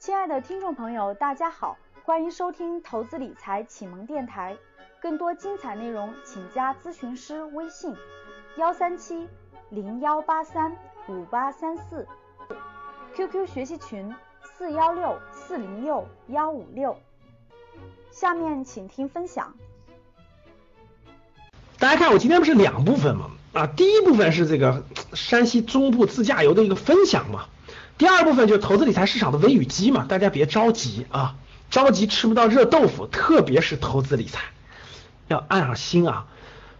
亲爱的听众朋友，大家好，欢迎收听投资理财启蒙电台。更多精彩内容，请加咨询师微信：幺三七零幺八三五八三四，QQ 学习群：四幺六四零六幺五六。下面请听分享。大家看，我今天不是两部分吗？啊，第一部分是这个山西中部自驾游的一个分享嘛，第二部分就是投资理财市场的微雨机嘛，大家别着急啊，着急吃不到热豆腐，特别是投资理财，要按上心啊，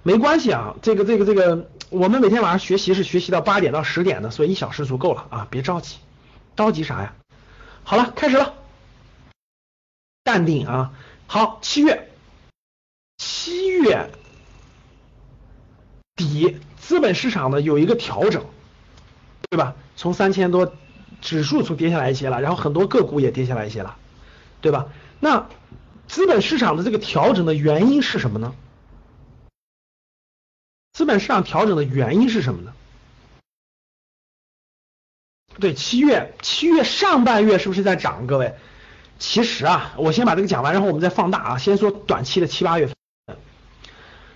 没关系啊，这个这个这个，我们每天晚上学习是学习到八点到十点的，所以一小时足够了啊，别着急，着急啥呀？好了，开始了，淡定啊，好，七月，七月。底资本市场呢有一个调整，对吧？从三千多指数从跌下来一些了，然后很多个股也跌下来一些了，对吧？那资本市场的这个调整的原因是什么呢？资本市场调整的原因是什么呢？对，七月七月上半月是不是在涨？各位，其实啊，我先把这个讲完，然后我们再放大啊。先说短期的七八月份，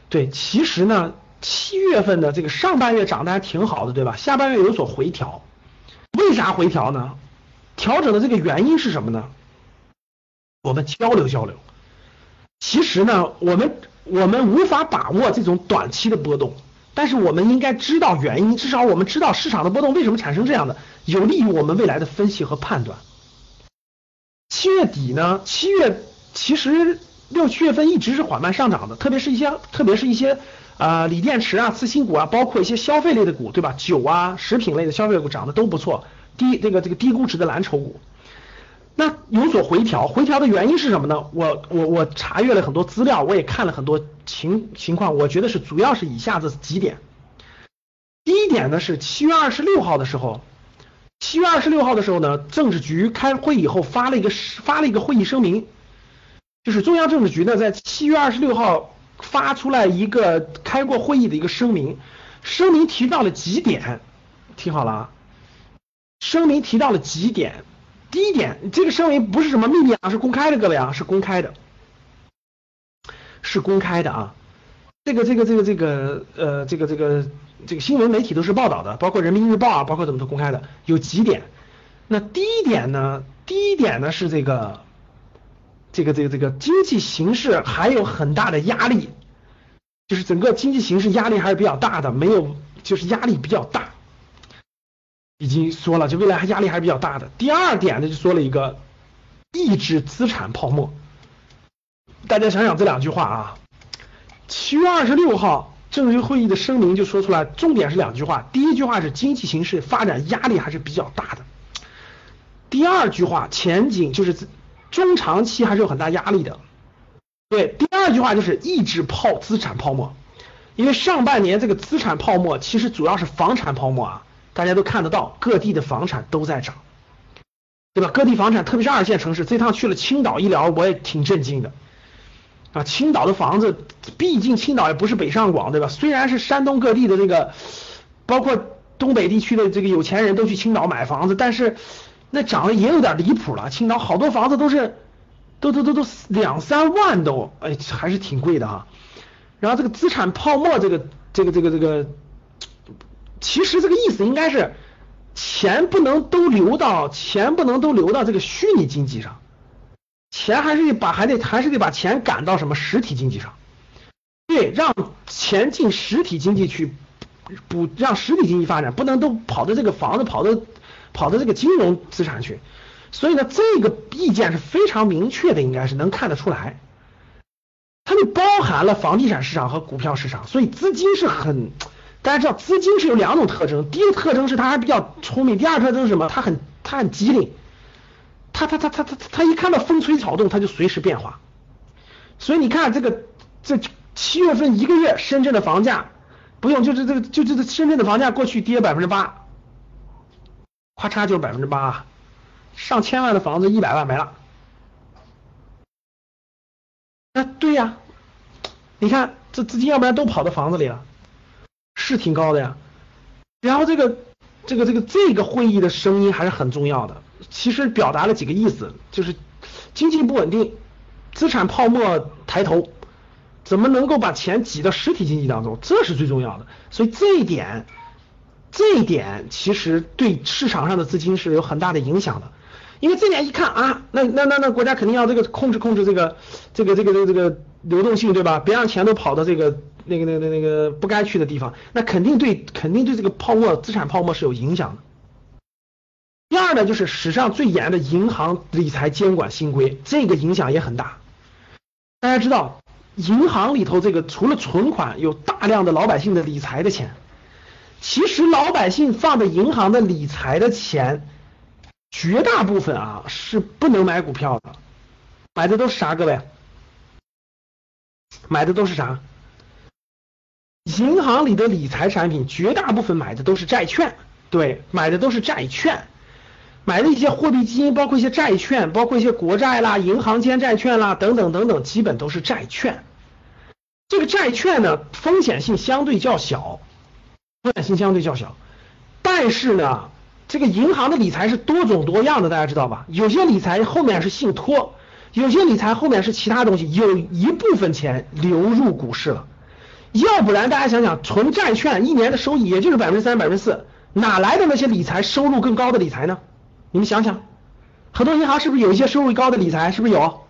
对，其实呢。七月份的这个上半月涨的还挺好的，对吧？下半月有所回调，为啥回调呢？调整的这个原因是什么呢？我们交流交流。其实呢，我们我们无法把握这种短期的波动，但是我们应该知道原因，至少我们知道市场的波动为什么产生这样的，有利于我们未来的分析和判断。七月底呢，七月其实六七月份一直是缓慢上涨的，特别是一些特别是一些。啊，锂电池啊，次新股啊，包括一些消费类的股，对吧？酒啊，食品类的消费股涨得都不错，低这个这个低估值的蓝筹股，那有所回调，回调的原因是什么呢？我我我查阅了很多资料，我也看了很多情情况，我觉得是主要是以下这几点。第一点呢是七月二十六号的时候，七月二十六号的时候呢，政治局开会以后发了一个发了一个会议声明，就是中央政治局呢在七月二十六号。发出来一个开过会议的一个声明，声明提到了几点，听好了啊，声明提到了几点，第一点，这个声明不是什么秘密啊，是公开的，各位啊，是公开的，是公开的啊，这个这个这个这个呃这个这个这个新闻媒体都是报道的，包括人民日报啊，包括怎么都公开的，有几点，那第一点呢，第一点呢是这个。这个这个这个经济形势还有很大的压力，就是整个经济形势压力还是比较大的，没有就是压力比较大，已经说了，就未来还压力还是比较大的。第二点呢，就说了一个抑制资产泡沫。大家想想这两句话啊，七月二十六号政治会议的声明就说出来，重点是两句话，第一句话是经济形势发展压力还是比较大的，第二句话前景就是。中长期还是有很大压力的，对。第二句话就是抑制泡资产泡沫，因为上半年这个资产泡沫其实主要是房产泡沫啊，大家都看得到，各地的房产都在涨，对吧？各地房产，特别是二线城市，这趟去了青岛一聊，我也挺震惊的啊。青岛的房子，毕竟青岛也不是北上广，对吧？虽然是山东各地的这个，包括东北地区的这个有钱人都去青岛买房子，但是。那涨得也有点离谱了，青岛好多房子都是，都都都都两三万都，哎，还是挺贵的哈。然后这个资产泡沫，这个这个这个这个，其实这个意思应该是，钱不能都流到，钱不能都流到这个虚拟经济上，钱还是得把还得还是得把钱赶到什么实体经济上，对，让钱进实体经济去补，让实体经济发展，不能都跑到这个房子跑到。跑到这个金融资产去，所以呢，这个意见是非常明确的，应该是能看得出来，它就包含了房地产市场和股票市场，所以资金是很，大家知道资金是有两种特征，第一个特征是它还比较聪明，第二个特征是什么？它很它很机灵，它它它它它它一看到风吹草动，它就随时变化，所以你看这个这七月份一个月，深圳的房价不用，就是这个就这个深圳的房价过去跌百分之八。咔嚓就是百分之八，上千万的房子一百万没了。那对呀，你看这资金要不然都跑到房子里了，是挺高的呀。然后这个这个这个这个会议的声音还是很重要的，其实表达了几个意思，就是经济不稳定，资产泡沫抬头，怎么能够把钱挤到实体经济当中，这是最重要的。所以这一点，这一点其实对市场上的资金是有很大的影响的。因为这点一看啊，那那那那国家肯定要这个控制控制这个这个这个这个这个流动性，对吧？别让钱都跑到这个那个那个那个不该去的地方，那肯定对肯定对这个泡沫资产泡沫是有影响的。第二呢，就是史上最严的银行理财监管新规，这个影响也很大。大家知道，银行里头这个除了存款，有大量的老百姓的理财的钱。其实老百姓放在银行的理财的钱。绝大部分啊是不能买股票的，买的都是啥？各位，买的都是啥？银行里的理财产品，绝大部分买的都是债券，对，买的都是债券，买的一些货币基金，包括一些债券，包括一些国债啦、银行间债券啦等等等等，基本都是债券。这个债券呢，风险性相对较小，风险性相对较小，但是呢。这个银行的理财是多种多样的，大家知道吧？有些理财后面是信托，有些理财后面是其他东西，有一部分钱流入股市了，要不然大家想想，存债券一年的收益也就是百分之三、百分之四，哪来的那些理财收入更高的理财呢？你们想想，很多银行是不是有一些收入高的理财？是不是有？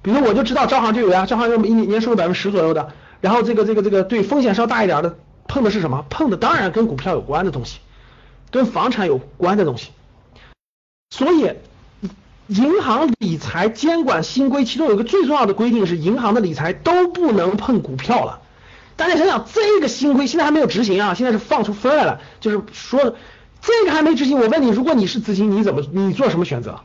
比如我就知道招行就有呀，招行有一年收入百分之十左右的，然后这个这个这个对风险稍大一点的，碰的是什么？碰的当然跟股票有关的东西。跟房产有关的东西，所以银行理财监管新规其中有一个最重要的规定是，银行的理财都不能碰股票了。大家想想，这个新规现在还没有执行啊，现在是放出风来了，就是说这个还没执行。我问你，如果你是资金，你怎么你做什么选择？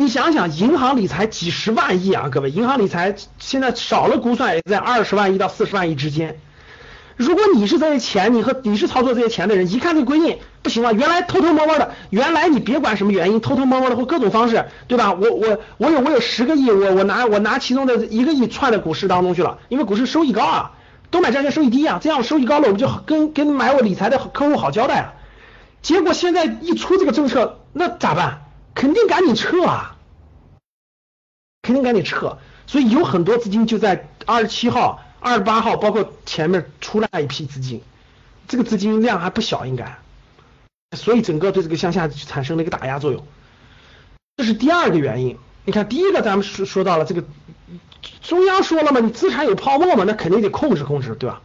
你想想，银行理财几十万亿啊，各位，银行理财现在少了估算也在二十万亿到四十万亿之间。如果你是这些钱，你和你是操作这些钱的人，一看这个规定不行啊，原来偷偷摸摸的，原来你别管什么原因，偷偷摸摸的或各种方式，对吧？我我我有我有十个亿，我我拿我拿其中的一个亿串在股市当中去了，因为股市收益高啊，都买债券收益低啊，这样收益高了，我就跟跟买我理财的客户好交代啊。结果现在一出这个政策，那咋办？肯定赶紧撤啊，肯定赶紧撤。所以有很多资金就在二十七号。二十八号，包括前面出来一批资金，这个资金量还不小，应该，所以整个对这个向下产生了一个打压作用，这是第二个原因。你看，第一个咱们说说到了这个中央说了嘛，你资产有泡沫嘛，那肯定得控制控制，对吧？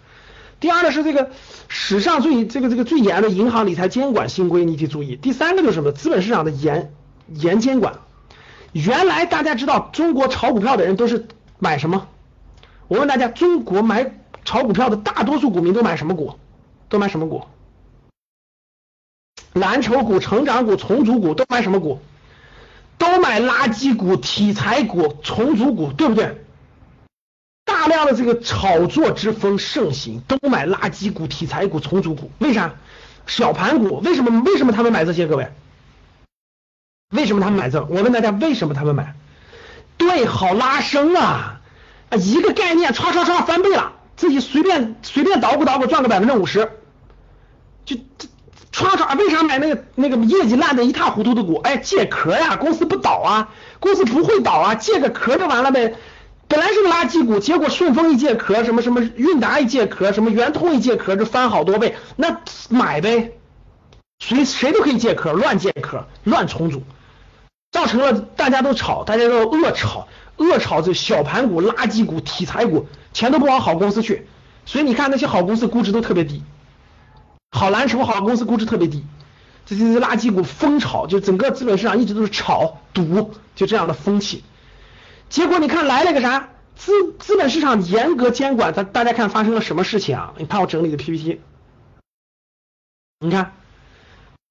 第二呢是这个史上最这个这个最严的银行理财监管新规，你得注意。第三个就是什么？资本市场的严严监管。原来大家知道，中国炒股票的人都是买什么？我问大家，中国买炒股票的大多数股民都买什么股？都买什么股？蓝筹股、成长股、重组股都买什么股？都买垃圾股、题材股、重组股，对不对？大量的这个炒作之风盛行，都买垃圾股、题材股、重组股。为啥？小盘股？为什么？为什么他们买这些？各位？为什么他们买这？我问大家，为什么他们买？对，好拉升啊！啊一个概念，唰唰唰翻倍了，自己随便随便捣鼓捣鼓赚个百分之五十，就这唰唰，为啥买那个那个业绩烂的一塌糊涂的股？哎，借壳呀，公司不倒啊，公司不会倒啊，借个壳就完了呗。本来是个垃圾股，结果顺丰一借壳，什么什么韵达一借壳，什么圆通一借壳，就翻好多倍，那买呗，谁谁都可以借壳，乱借壳，乱重组，造成了大家都炒，大家都恶炒。恶炒这小盘股、垃圾股、题材股，钱都不往好公司去，所以你看那些好公司估值都特别低，好蓝筹、好公司估值特别低，这些垃圾股疯炒，就整个资本市场一直都是炒赌，就这样的风气。结果你看来了个啥？资资本市场严格监管，咱大家看发生了什么事情啊？你看我整理的 PPT，你看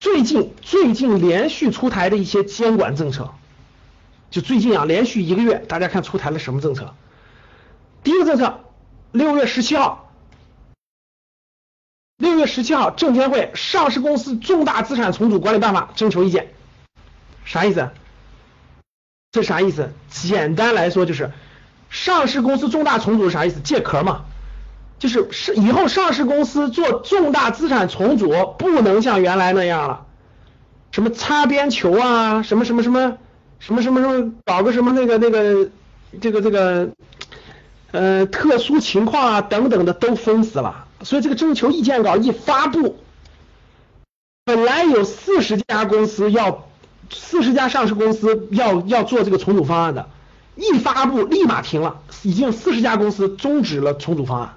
最近最近连续出台的一些监管政策。就最近啊，连续一个月，大家看出台了什么政策？第一个政策，六月十七号，六月十七号，证监会《上市公司重大资产重组管理办法》征求意见，啥意思？这啥意思？简单来说就是，上市公司重大重组是啥意思？借壳嘛，就是是以后上市公司做重大资产重组不能像原来那样了，什么擦边球啊，什么什么什么什么什么什么，搞个什么那个那个这个这个呃特殊情况啊等等的都封死了。所以这个征求意见稿一发布，本来有四十家公司要四十家上市公司要要做这个重组方案的，一发布立马停了，已经四十家公司终止了重组方案，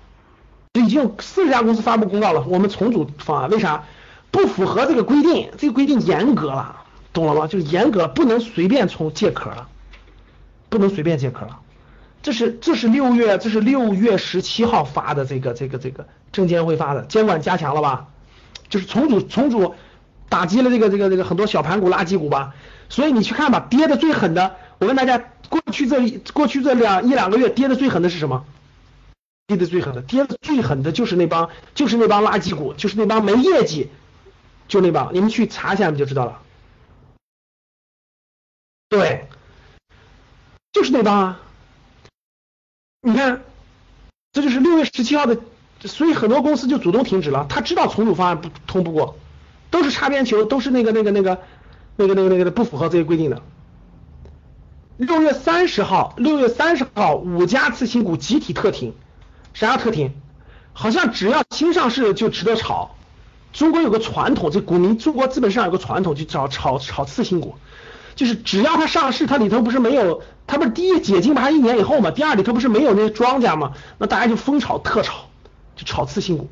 已经四十家公司发布公告了，我们重组方案为啥？不符合这个规定，这个规定严格了，懂了吗？就是严格，不能随便从借壳了，不能随便借壳了。这是这是六月这是六月十七号发的这个这个这个证监会发的，监管加强了吧？就是重组重组打击了这个这个这个很多小盘股垃圾股吧？所以你去看吧，跌的最狠的，我问大家，过去这过去这两一两个月跌的最狠的是什么？跌的最狠的，跌的最狠的就是那帮就是那帮垃圾股，就是那帮没业绩。就那帮，你们去查一下，你就知道了。对，就是那帮啊。你看，这就是六月十七号的，所以很多公司就主动停止了。他知道重组方案不通不过，都是擦边球，都是那个那个那个那个那个那个不符合这些规定的。六月三十号，六月三十号，五家次新股集体特停，啥叫特停？好像只要新上市就值得炒。中国有个传统，这股民中国资本市场有个传统，就炒炒炒次新股，就是只要它上市，它里头不是没有，它不是第一解禁不还，一年以后嘛，第二里头不是没有那些庄家嘛，那大家就疯炒特炒，就炒次新股。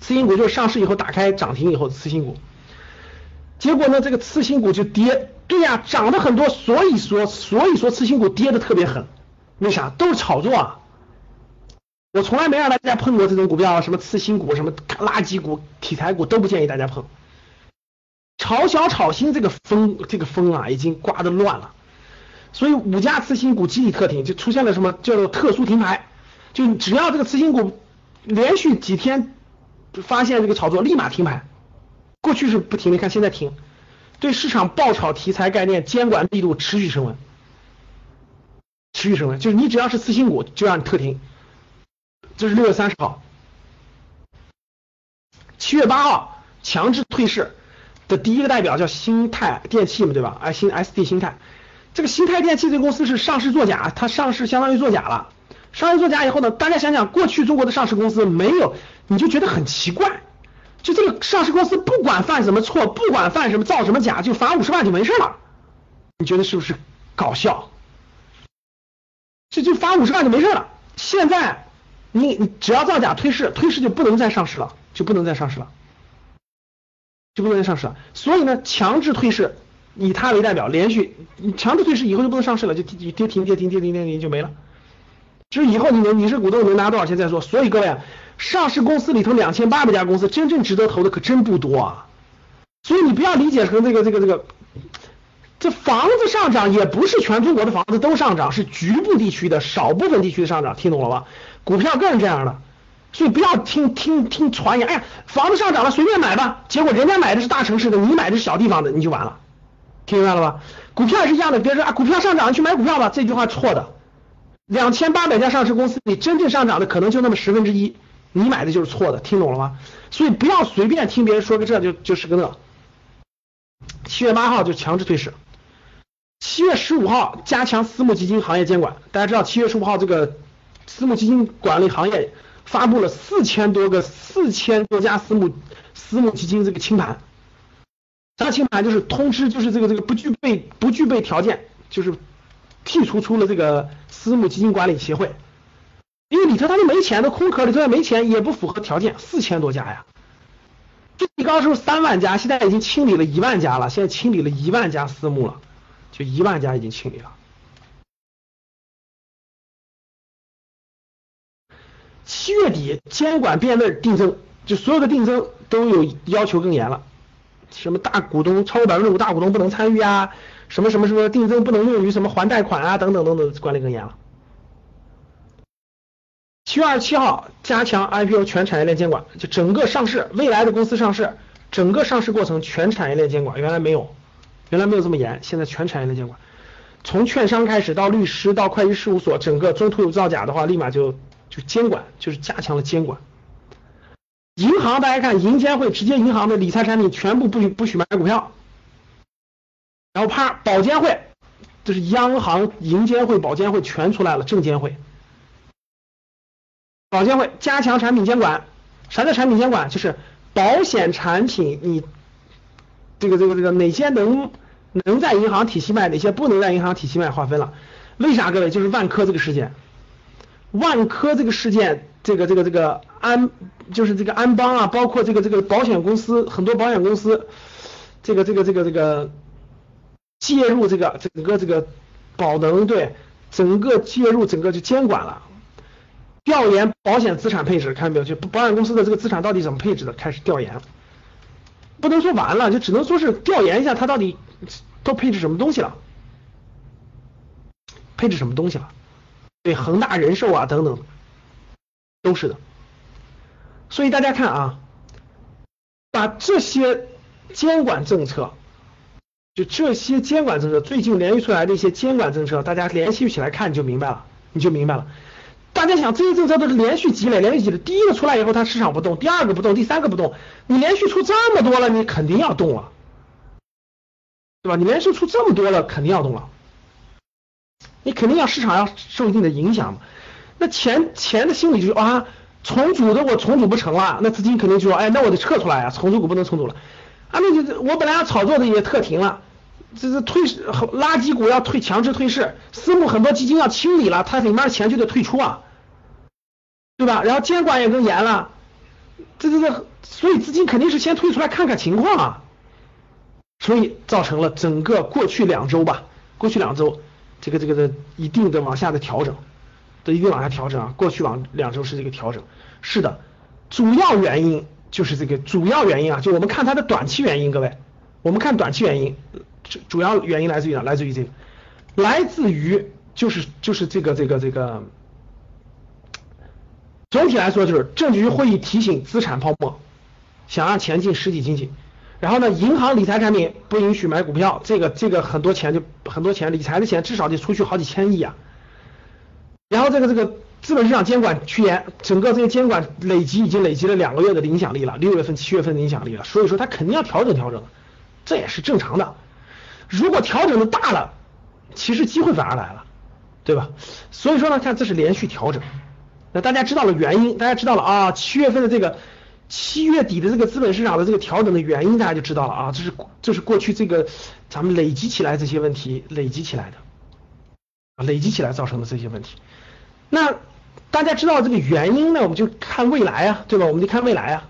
次新股就是上市以后打开涨停以后的次新股，结果呢，这个次新股就跌，对呀，涨的很多，所以说所以说次新股跌的特别狠，为啥？都是炒作啊。我从来没让大家碰过这种股票，什么次新股、什么垃圾股、题材股都不建议大家碰。炒小炒新这个风，这个风啊，已经刮得乱了。所以五家次新股集体特停，就出现了什么叫做特殊停牌，就只要这个次新股连续几天发现这个炒作，立马停牌。过去是不停，的看现在停。对市场爆炒题材概念监管力度持续升温，持续升温，就是你只要是次新股，就让你特停。这是六月三十号，七月八号强制退市的第一个代表叫新泰电器嘛，对吧？哎，新 SD 新泰，这个新泰电器这个公司是上市作假，它上市相当于作假了。上市作假以后呢，大家想想，过去中国的上市公司没有，你就觉得很奇怪，就这个上市公司不管犯什么错，不管犯什么造什么假，就罚五十万就没事了，你觉得是不是搞笑？这就罚五十万就没事了，现在。你你只要造假退市，退市就不能再上市了，就不能再上市了，就不能再上市了。所以呢，强制退市，以他为代表，连续你强制退市以后就不能上市了，就跌跌停跌停跌停跌停就没了。就是以后你能你是股东能拿多少钱再说。所以各位，上市公司里头两千八百家公司，真正值得投的可真不多啊。所以你不要理解成这个这个这个，这房子上涨也不是全中国的房子都上涨，是局部地区的少部分地区的上涨，听懂了吧？股票更是这样的，所以不要听听听传言，哎呀，房子上涨了，随便买吧。结果人家买的是大城市的，你买的是小地方的，你就完了。听明白了吧？股票也是一样的，别说啊，股票上涨，你去买股票吧，这句话错的。两千八百家上市公司里，真正上涨的可能就那么十分之一，你买的就是错的，听懂了吗？所以不要随便听别人说个这就就是个那。七月八号就强制退市，七月十五号加强私募基金行业监管。大家知道七月十五号这个。私募基金管理行业发布了四千多个、四千多家私募私募基金这个清盘，啥清盘就是通知，就是这个这个不具备不具备条件，就是剔除出了这个私募基金管理协会，因为里头他都没钱，都空壳里头也没钱，也不符合条件，四千多家呀，最高时候三万家，现在已经清理了一万家了，现在清理了一万家私募了，就一万家已经清理了。七月底监管变味定增，就所有的定增都有要求更严了，什么大股东超过百分之五大股东不能参与啊，什么什么什么定增不能用于什么还贷款啊等等等等，管理更严了。七月二十七号加强 IPO 全产业链监管，就整个上市未来的公司上市，整个上市过程全产业链监管，原来没有，原来没有这么严，现在全产业链监管，从券商开始到律师到会计事务所，整个中途有造假的话，立马就。就监管，就是加强了监管。银行大家看，银监会直接银行的理财产品全部不许不许买股票，然后啪，保监会，这是央行、银监会、保监会全出来了，证监会。保监会加强产品监管，啥叫产品监管？就是保险产品，你这个这个这个哪些能能在银行体系卖，哪些不能在银行体系卖，划分了。为啥？各位，就是万科这个事件，万科这个事件，这个这个这个安，就是这个安邦啊，包括这个这个保险公司，很多保险公司，这个这个这个这个介入这个整个这个保能对整个介入整个就监管了。调研保险资产配置，看没有？就保险公司的这个资产到底怎么配置的，开始调研。不能说完了，就只能说是调研一下，它到底都配置什么东西了？配置什么东西了？对，恒大人寿啊等等，都是的。所以大家看啊，把这些监管政策，就这些监管政策，最近连续出来的一些监管政策，大家联系起来看，你就明白了，你就明白了。大家想，这些政策都是连续积累，连续积累。第一个出来以后，它市场不动；第二个不动；第三个不动。你连续出这么多了，你肯定要动了，对吧？你连续出这么多了，肯定要动了。你肯定要市场要受一定的影响嘛。那钱钱的心理就是啊，重组的我重组不成了，那资金肯定就说，哎，那我得撤出来啊，重组股不能重组了啊。那就我本来要炒作的也特停了，这是退市垃圾股要退强制退市，私募很多基金要清理了，它里面钱就得退出啊。对吧？然后监管也更严了，这这这，所以资金肯定是先退出来看看情况啊，所以造成了整个过去两周吧，过去两周这个这个的一定的往下的调整，的一定往下调整啊。过去往两周是这个调整，是的，主要原因就是这个主要原因啊，就我们看它的短期原因，各位，我们看短期原因，主主要原因来自于哪？来自于这个，来自于就是就是这个这个这个。总体来说就是政治局会议提醒资产泡沫，想让钱进实体经济，然后呢，银行理财产品不允许买股票，这个这个很多钱就很多钱理财的钱至少得出去好几千亿啊。然后这个这个资本市场监管趋严，整个这些监管累积已经累积了两个月的影响力了，六月份七月份的影响力了，所以说它肯定要调整调整，这也是正常的。如果调整的大了，其实机会反而来了，对吧？所以说呢，看这是连续调整。那大家知道了原因，大家知道了啊，七月份的这个七月底的这个资本市场的这个调整的原因，大家就知道了啊，这是这是过去这个咱们累积起来这些问题累积起来的，累积起来造成的这些问题。那大家知道这个原因呢，我们就看未来啊，对吧？我们就看未来啊，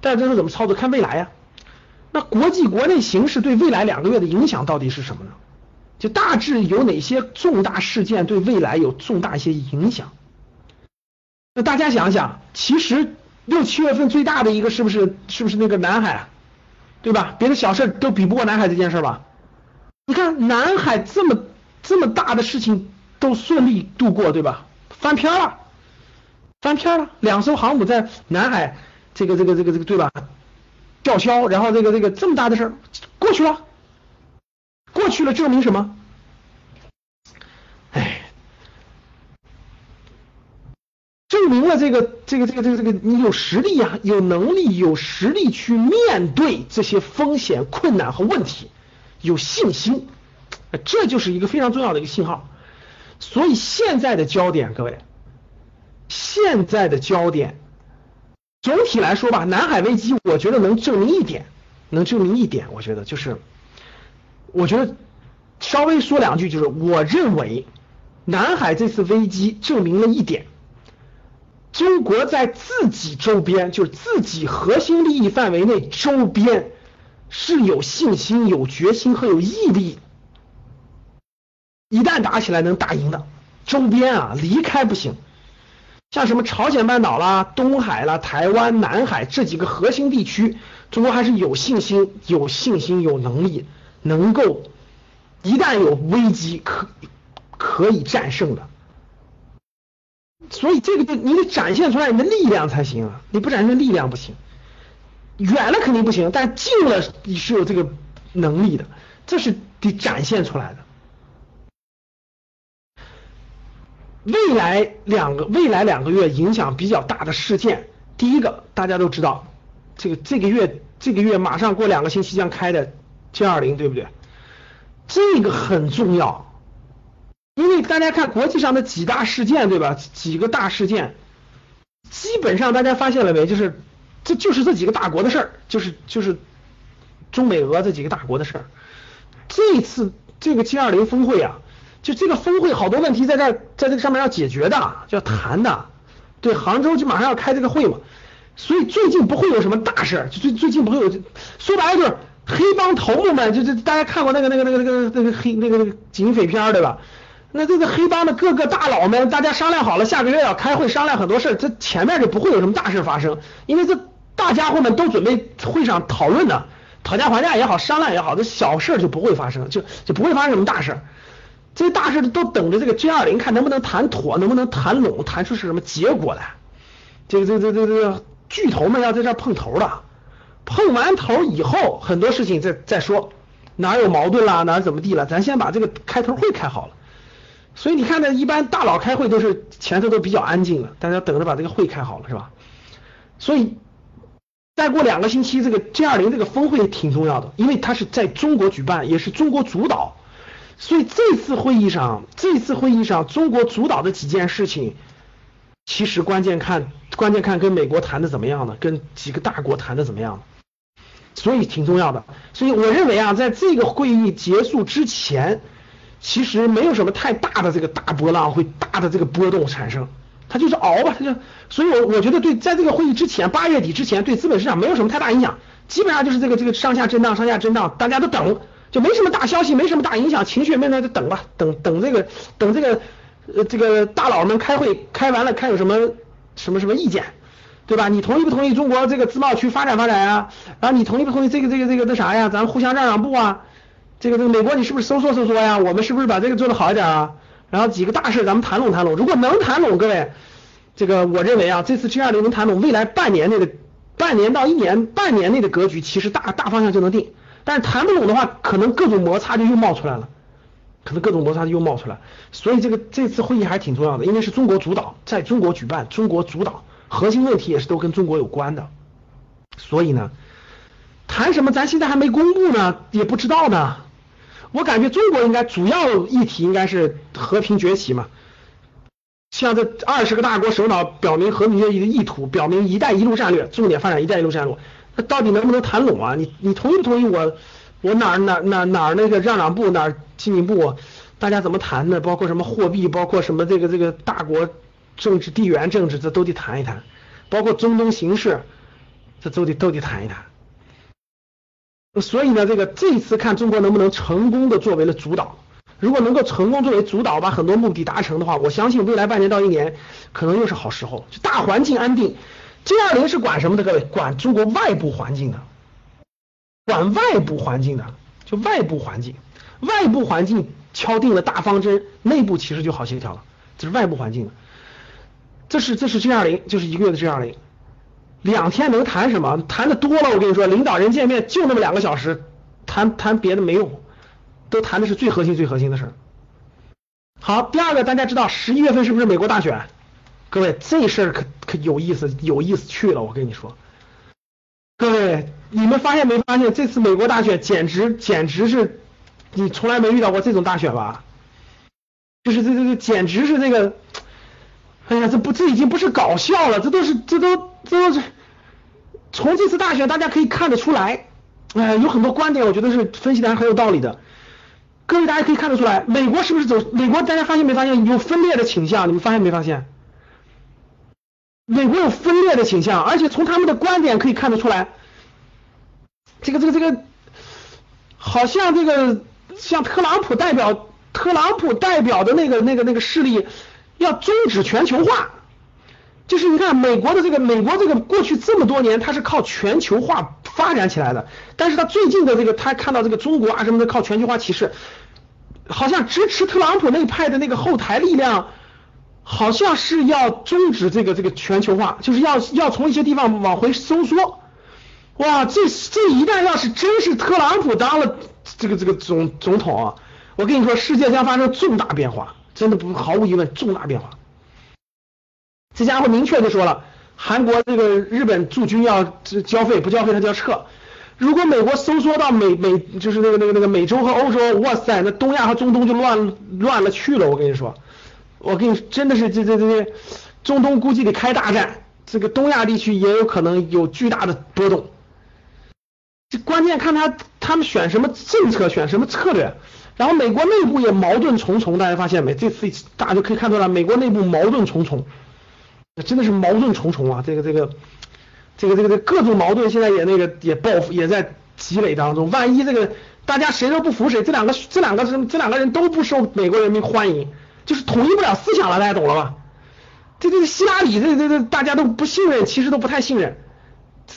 大家知道怎么操作？看未来啊。那国际国内形势对未来两个月的影响到底是什么呢？就大致有哪些重大事件对未来有重大一些影响？那大家想想，其实六七月份最大的一个是不是是不是那个南海，对吧？别的小事都比不过南海这件事吧？你看南海这么这么大的事情都顺利度过，对吧？翻篇了，翻篇了，两艘航母在南海这个这个这个这个对吧？吊销，然后这个这个这么大的事儿过去了，过去了，证明什么？证明了这个这个这个这个这个你有实力呀，有能力，有实力去面对这些风险、困难和问题，有信心，这就是一个非常重要的一个信号。所以现在的焦点，各位，现在的焦点，总体来说吧，南海危机，我觉得能证明一点，能证明一点，我觉得就是，我觉得稍微说两句，就是我认为南海这次危机证明了一点。中国在自己周边，就是自己核心利益范围内周边是有信心、有决心和有毅力，一旦打起来能打赢的。周边啊，离开不行。像什么朝鲜半岛啦、东海啦、台湾、南海这几个核心地区，中国还是有信心、有信心、有能力，能够一旦有危机可可以战胜的。所以这个就你得展现出来你的力量才行啊！你不展现力量不行，远了肯定不行，但近了你是有这个能力的，这是得展现出来的。未来两个未来两个月影响比较大的事件，第一个大家都知道，这个这个月这个月马上过两个星期将开的 G20，对不对？这个很重要，因为大家看国际上的几大事件，对吧？几个大事件，基本上大家发现了没？就是这就是这几个大国的事儿，就是就是中美俄这几个大国的事儿。这次这个 G20 峰会啊，就这个峰会好多问题在这，在这个上面要解决的，要谈的。对，杭州就马上要开这个会嘛，所以最近不会有什么大事儿，就最最近不会有，说白了就是黑帮头目们，就就大家看过那个那个那个那个那个黑那个那个警匪片对吧？那这个黑帮的各个大佬们，大家商量好了，下个月要开会商量很多事儿这前面就不会有什么大事发生，因为这大家伙们都准备会上讨论的，讨价还价也好，商量也好，这小事儿就不会发生，就就不会发生什么大事。这些大事都等着这个 G 二零看能不能谈妥，能不能谈拢，谈出是什么结果来。这个这个这个这这巨头们要在这碰头的，碰完头以后，很多事情再再说，哪有矛盾啦，哪怎么地了，咱先把这个开头会开好了。所以你看呢，一般大佬开会都是前头都比较安静的，大家等着把这个会开好了，是吧？所以再过两个星期，这个 G 二零这个峰会挺重要的，因为它是在中国举办，也是中国主导。所以这次会议上，这次会议上，中国主导的几件事情，其实关键看，关键看跟美国谈的怎么样呢？跟几个大国谈的怎么样？所以挺重要的。所以我认为啊，在这个会议结束之前，其实没有什么太大的这个大波浪，会大的这个波动产生。它就是熬吧，它就。所以我我觉得对，在这个会议之前，八月底之前，对资本市场没有什么太大影响，基本上就是这个这个上下震荡，上下震荡，大家都等。就没什么大消息，没什么大影响，情绪面呢就等吧，等等这个，等这个，呃，这个大佬们开会开完了，看有什么什么什么意见，对吧？你同意不同意中国这个自贸区发展发展啊？然后你同意不同意这个这个这个那啥呀？咱互相让让步啊？这个这个美国你是不是收缩收缩呀？我们是不是把这个做的好一点啊？然后几个大事咱们谈拢谈拢，如果能谈拢，各位，这个我认为啊，这次 G 二零能谈拢，未来半年内的半年到一年半年内的格局，其实大大方向就能定。但是谈不拢的话，可能各种摩擦就又冒出来了，可能各种摩擦就又冒出来，所以这个这次会议还挺重要的，因为是中国主导，在中国举办，中国主导，核心问题也是都跟中国有关的，所以呢，谈什么咱现在还没公布呢，也不知道呢。我感觉中国应该主要议题应该是和平崛起嘛，像这二十个大国首脑表明和平崛起的意图，表明“一带一路”战略，重点发展“一带一路”战略。那到底能不能谈拢啊？你你同不同意我我哪哪哪哪那个让让步哪儿进一步？大家怎么谈呢？包括什么货币，包括什么这个这个大国政治、地缘政治，这都得谈一谈。包括中东形势，这都得都得谈一谈。所以呢，这个这次看中国能不能成功的作为了主导。如果能够成功作为主导，把很多目的达成的话，我相信未来半年到一年可能又是好时候，就大环境安定。G 二零是管什么的？各位，管中国外部环境的，管外部环境的，就外部环境，外部环境敲定了大方针，内部其实就好协调了。这是外部环境的，这是这是 G 二零，就是一个月的 G 二零，两天能谈什么？谈的多了，我跟你说，领导人见面就那么两个小时，谈谈别的没用，都谈的是最核心最核心的事儿。好，第二个大家知道，十一月份是不是美国大选？各位，这事儿可可有意思，有意思去了。我跟你说，各位，你们发现没发现，这次美国大选简直简直是，你从来没遇到过这种大选吧？就是这这这，简直是这个，哎呀，这不这已经不是搞笑了，这都是这都这都是，从这次大选大家可以看得出来，哎，有很多观点，我觉得是分析的还很有道理的。各位大家可以看得出来，美国是不是走？美国大家发现没发现有分裂的倾向？你们发现没发现？美国有分裂的倾向，而且从他们的观点可以看得出来，这个这个这个，好像这个像特朗普代表特朗普代表的那个那个那个势力要终止全球化，就是你看美国的这个美国这个过去这么多年它是靠全球化发展起来的，但是他最近的这个他看到这个中国啊什么的靠全球化歧视，好像支持特朗普那派的那个后台力量。好像是要终止这个这个全球化，就是要要从一些地方往回收缩。哇，这这一旦要是真是特朗普当了这个这个总总统啊，我跟你说，世界将发生重大变化，真的不毫无疑问重大变化。这家伙明确的说了，韩国这个日本驻军要交费，不交费他就要撤。如果美国收缩到美美就是那个那个那个美洲和欧洲，哇塞，那东亚和中东就乱乱了去了。我跟你说，我跟你真的是这这这这，中东估计得开大战，这个东亚地区也有可能有巨大的波动。这关键看他他们选什么政策，选什么策略。然后美国内部也矛盾重重，大家发现没？这次大家就可以看出来，美国内部矛盾重重，真的是矛盾重重啊！这个这个。这个这个这各种矛盾现在也那个也爆也在积累当中，万一这个大家谁都不服谁，这两个这两个这这两个人都不受美国人民欢迎，就是统一不了思想了，大家懂了吧？这这个希拉里这这这大家都不信任，其实都不太信任。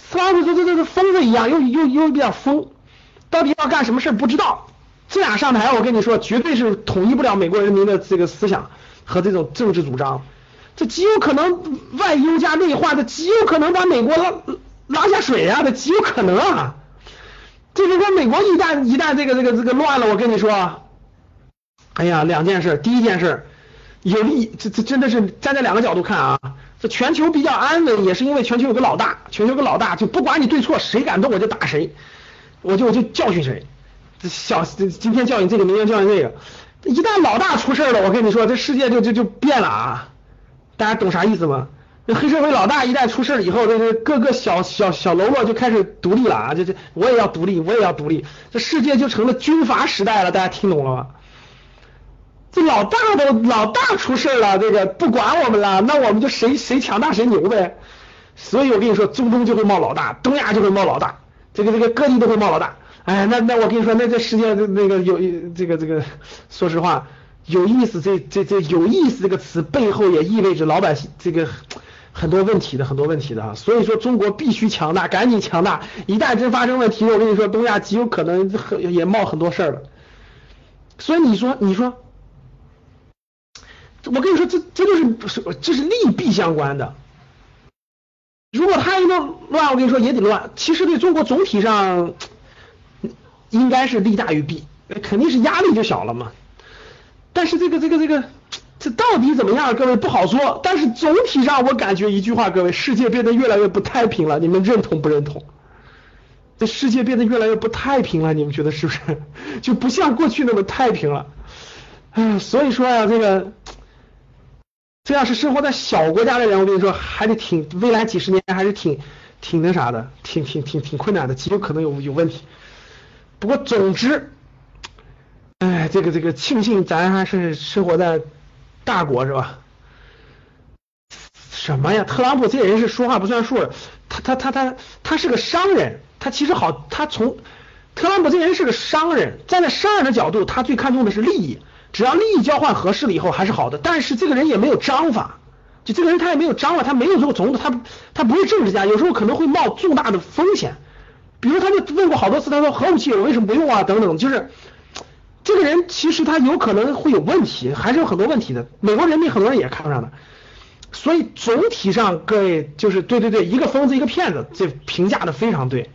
特朗普这这这个疯子一样，又又又比较疯，到底要干什么事不知道。这俩上台，我跟你说，绝对是统一不了美国人民的这个思想和这种政治主张。这极有可能外忧加内患，这极有可能把美国拉拉下水呀，这极有可能啊！这如果美国一旦一旦这个这个这个乱了，我跟你说，哎呀，两件事，第一件事有利，这这真的是站在两个角度看啊，这全球比较安稳，也是因为全球有个老大，全球有个老大，就不管你对错，谁敢动我就打谁，我就我就教训谁，这小今天教训这个，明天教训那个，一旦老大出事了，我跟你说，这世界就就就变了啊！大家懂啥意思吗？那黑社会老大一旦出事了以后，这个各个小小小喽啰就开始独立了啊！这这我也要独立，我也要独立，这世界就成了军阀时代了。大家听懂了吗？这老大都老大出事了，这个不管我们了，那我们就谁谁强大谁牛呗。所以我跟你说，中东就会冒老大，东亚就会冒老大，这个这个各地都会冒老大。哎，那那我跟你说，那这世界那个有这个这个，说实话。有意思，这这这有意思这个词背后也意味着老百姓这个很多问题的很多问题的啊，所以说中国必须强大，赶紧强大，一旦真发生问题，我跟你说，东亚极有可能也冒很多事儿了。所以你说你说，我跟你说，这这就是这是利弊相关的。如果他一个乱，我跟你说也得乱。其实对中国总体上应该是利大于弊，肯定是压力就小了嘛。但是这个这个这个，这到底怎么样？各位不好说。但是总体上我感觉一句话，各位，世界变得越来越不太平了。你们认同不认同？这世界变得越来越不太平了，你们觉得是不是？就不像过去那么太平了。哎，所以说呀，这个这要是生活在小国家的人，我跟你说，还得挺未来几十年还是挺挺那啥的，挺挺挺挺困难的，极有可能有有问题。不过总之。哎，这个这个庆幸咱还是生活在大国是吧？什么呀？特朗普这人是说话不算数，他他他他他是个商人，他其实好，他从特朗普这人是个商人，站在商人的角度，他最看重的是利益，只要利益交换合适了以后还是好的。但是这个人也没有章法，就这个人他也没有章法，他没有做过总统，他他不是政治家，有时候可能会冒重大的风险。比如他就问过好多次，他说核武器我为什么不用啊？等等，就是。这个人其实他有可能会有问题，还是有很多问题的。美国人民很多人也看上的，所以总体上各位就是对对对，一个疯子一个骗子，这评价的非常对。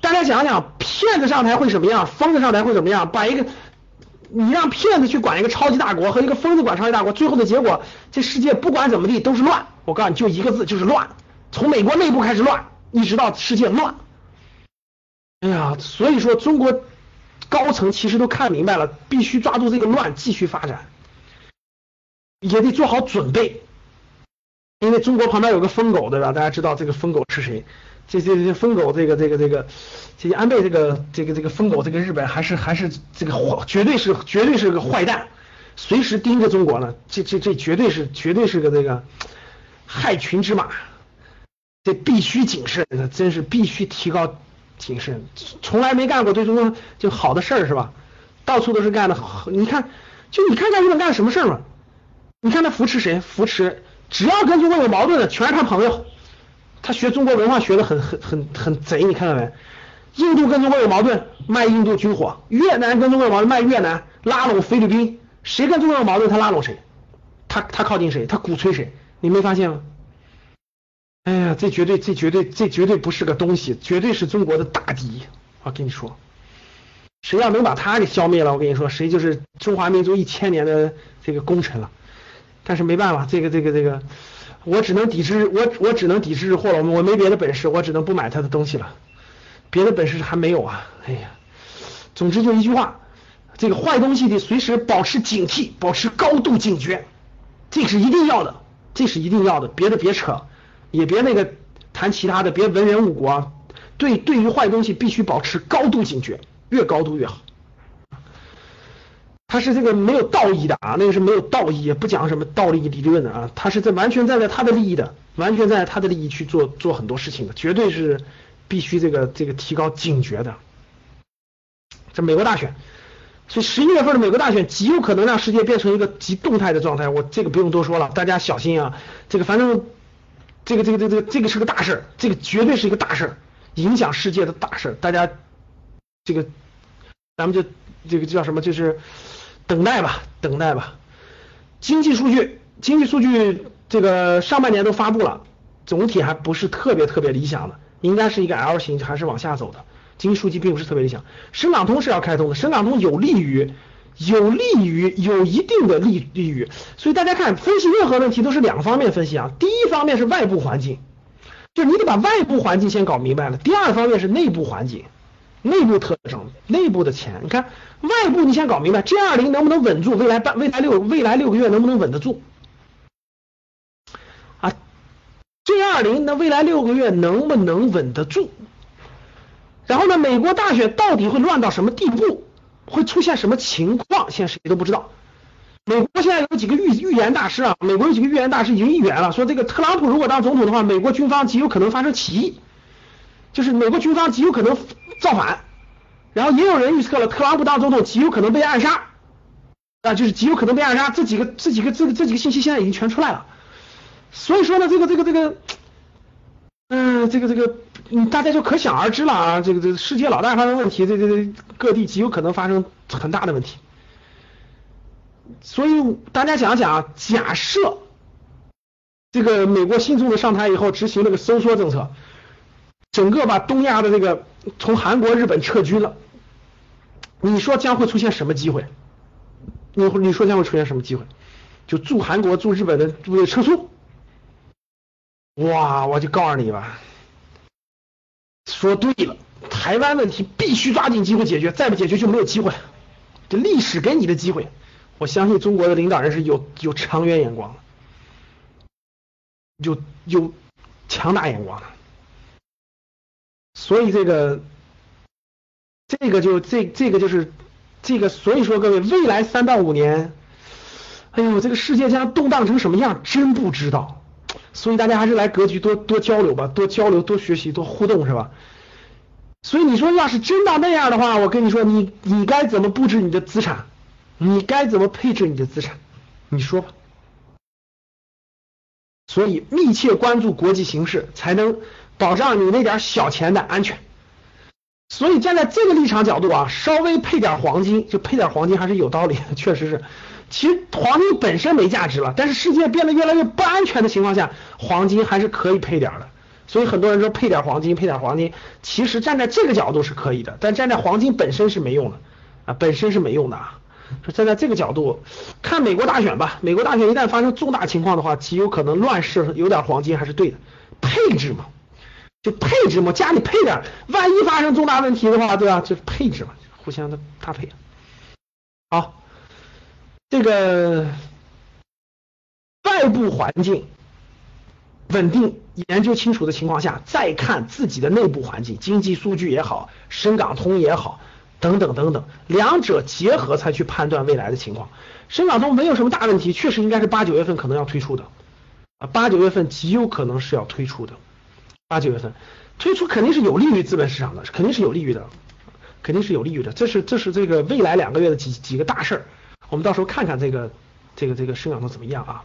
大家想想，骗子上台会什么样？疯子上台会怎么样？把一个你让骗子去管一个超级大国和一个疯子管超级大国，最后的结果，这世界不管怎么地都是乱。我告诉你就一个字，就是乱。从美国内部开始乱，一直到世界乱。哎呀，所以说中国。高层其实都看明白了，必须抓住这个乱继续发展，也得做好准备。因为中国旁边有个疯狗，对吧？大家知道这个疯狗是谁？这这这疯狗，这个这个这个，这安倍这个这个这个疯狗，这个日本还是还是这个坏，绝对是绝对是个坏蛋，随时盯着中国呢。这这这绝对是绝对是个这个害群之马，这必须谨慎，真是必须提高。谨慎，从来没干过对中国就好的事儿是吧？到处都是干的，你看，就你看看日本干了什么事儿嘛？你看他扶持谁？扶持只要跟中国有矛盾的，全是他朋友。他学中国文化学的很很很很贼，你看到没？印度跟中国有矛盾，卖印度军火；越南跟中国有矛盾，卖越南，拉拢菲律宾。谁跟中国有矛盾，他拉拢谁？他他靠近谁？他鼓吹谁？你没发现吗？哎呀，这绝对，这绝对，这绝对不是个东西，绝对是中国的大敌。我跟你说，谁要能把他给消灭了，我跟你说，谁就是中华民族一千年的这个功臣了。但是没办法，这个，这个，这个，我只能抵制我我只能抵制日货了，我没别的本事，我只能不买它的东西了，别的本事还没有啊，哎呀，总之就一句话，这个坏东西得随时保持警惕，保持高度警觉，这是一定要的，这是一定要的，别的别扯，也别那个谈其他的，别文人误国，对对于坏东西必须保持高度警觉，越高度越好。他是这个没有道义的啊，那个是没有道义，也不讲什么道理理论的啊，他是在完全站在他的利益的，完全站在他的利益去做做很多事情的，绝对是必须这个这个提高警觉的。这美国大选，所以十一月份的美国大选极有可能让世界变成一个极动态的状态，我这个不用多说了，大家小心啊，这个反正这个这个这个这个是个大事儿，这个绝对是一个大事儿，影响世界的大事儿，大家这个咱们就这个叫什么就是。等待吧，等待吧。经济数据，经济数据这个上半年都发布了，总体还不是特别特别理想的，应该是一个 L 型，还是往下走的。经济数据并不是特别理想。深港通是要开通的，深港通有利于，有利于，有一定的利利于。所以大家看，分析任何问题都是两方面分析啊。第一方面是外部环境，就你得把外部环境先搞明白了。第二方面是内部环境。内部特征，内部的钱，你看外部你先搞明白，G 二零能不能稳住？未来半未来六未来六个月能不能稳得住？啊，G 二零那未来六个月能不能稳得住？然后呢，美国大选到底会乱到什么地步？会出现什么情况？现在谁都不知道。美国现在有几个预预言大师啊，美国有几个预言大师已经预言了，说这个特朗普如果当总统的话，美国军方极有可能发生起义。就是美国军方极有可能造反，然后也有人预测了特朗普当总统极有可能被暗杀，啊，就是极有可能被暗杀，这几个这几个这个这几个信息现在已经全出来了，所以说呢，这个这个这个，嗯，这个这个，嗯，大家就可想而知了啊，这个这个世界老大发生问题，这这这各地极有可能发生很大的问题，所以大家想想啊，假设这个美国新总统上台以后执行那个收缩政策。整个把东亚的这个从韩国、日本撤军了，你说将会出现什么机会？你你说将会出现什么机会？就驻韩国、驻日本的部队撤出？哇，我就告诉你吧，说对了，台湾问题必须抓紧机会解决，再不解决就没有机会。这历史给你的机会，我相信中国的领导人是有有长远眼光的，有有强大眼光的。所以这个，这个就这这个就是这个，所以说各位，未来三到五年，哎呦，这个世界将动荡成什么样，真不知道。所以大家还是来格局多多交流吧，多交流，多学习，多互动，是吧？所以你说要是真到那样的话，我跟你说，你你该怎么布置你的资产？你该怎么配置你的资产？你说吧。所以密切关注国际形势，才能。保障你那点小钱的安全，所以站在这个立场角度啊，稍微配点黄金，就配点黄金还是有道理，确实是。其实黄金本身没价值了，但是世界变得越来越不安全的情况下，黄金还是可以配点的。所以很多人说配点黄金，配点黄金，其实站在这个角度是可以的，但站在黄金本身是没用的啊，本身是没用的啊。说站在这个角度看美国大选吧，美国大选一旦发生重大情况的话，极有可能乱世，有点黄金还是对的，配置嘛。就配置嘛，家里配点，万一发生重大问题的话，对吧？就配置嘛，互相的搭配。好，这个外部环境稳定、研究清楚的情况下，再看自己的内部环境，经济数据也好，深港通也好，等等等等，两者结合才去判断未来的情况。深港通没有什么大问题，确实应该是八九月份可能要推出的啊，八九月份极有可能是要推出的。八九月份推出肯定是有利于资本市场的，肯定是有利于的，肯定是有利于的。这是这是这个未来两个月的几几个大事儿，我们到时候看看这个这个这个生长的怎么样啊？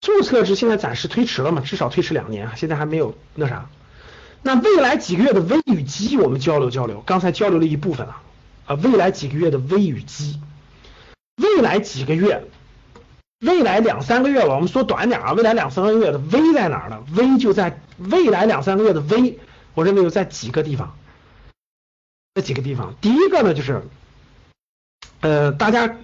注册制现在暂时推迟了嘛，至少推迟两年，现在还没有那啥。那未来几个月的危与机，我们交流交流。刚才交流了一部分了啊，未来几个月的危与机，未来几个月。未来两三个月吧，我们说短点啊，未来两三个月的危在哪儿呢？危就在未来两三个月的危，我认为有在几个地方，这几个地方。第一个呢，就是呃，大家，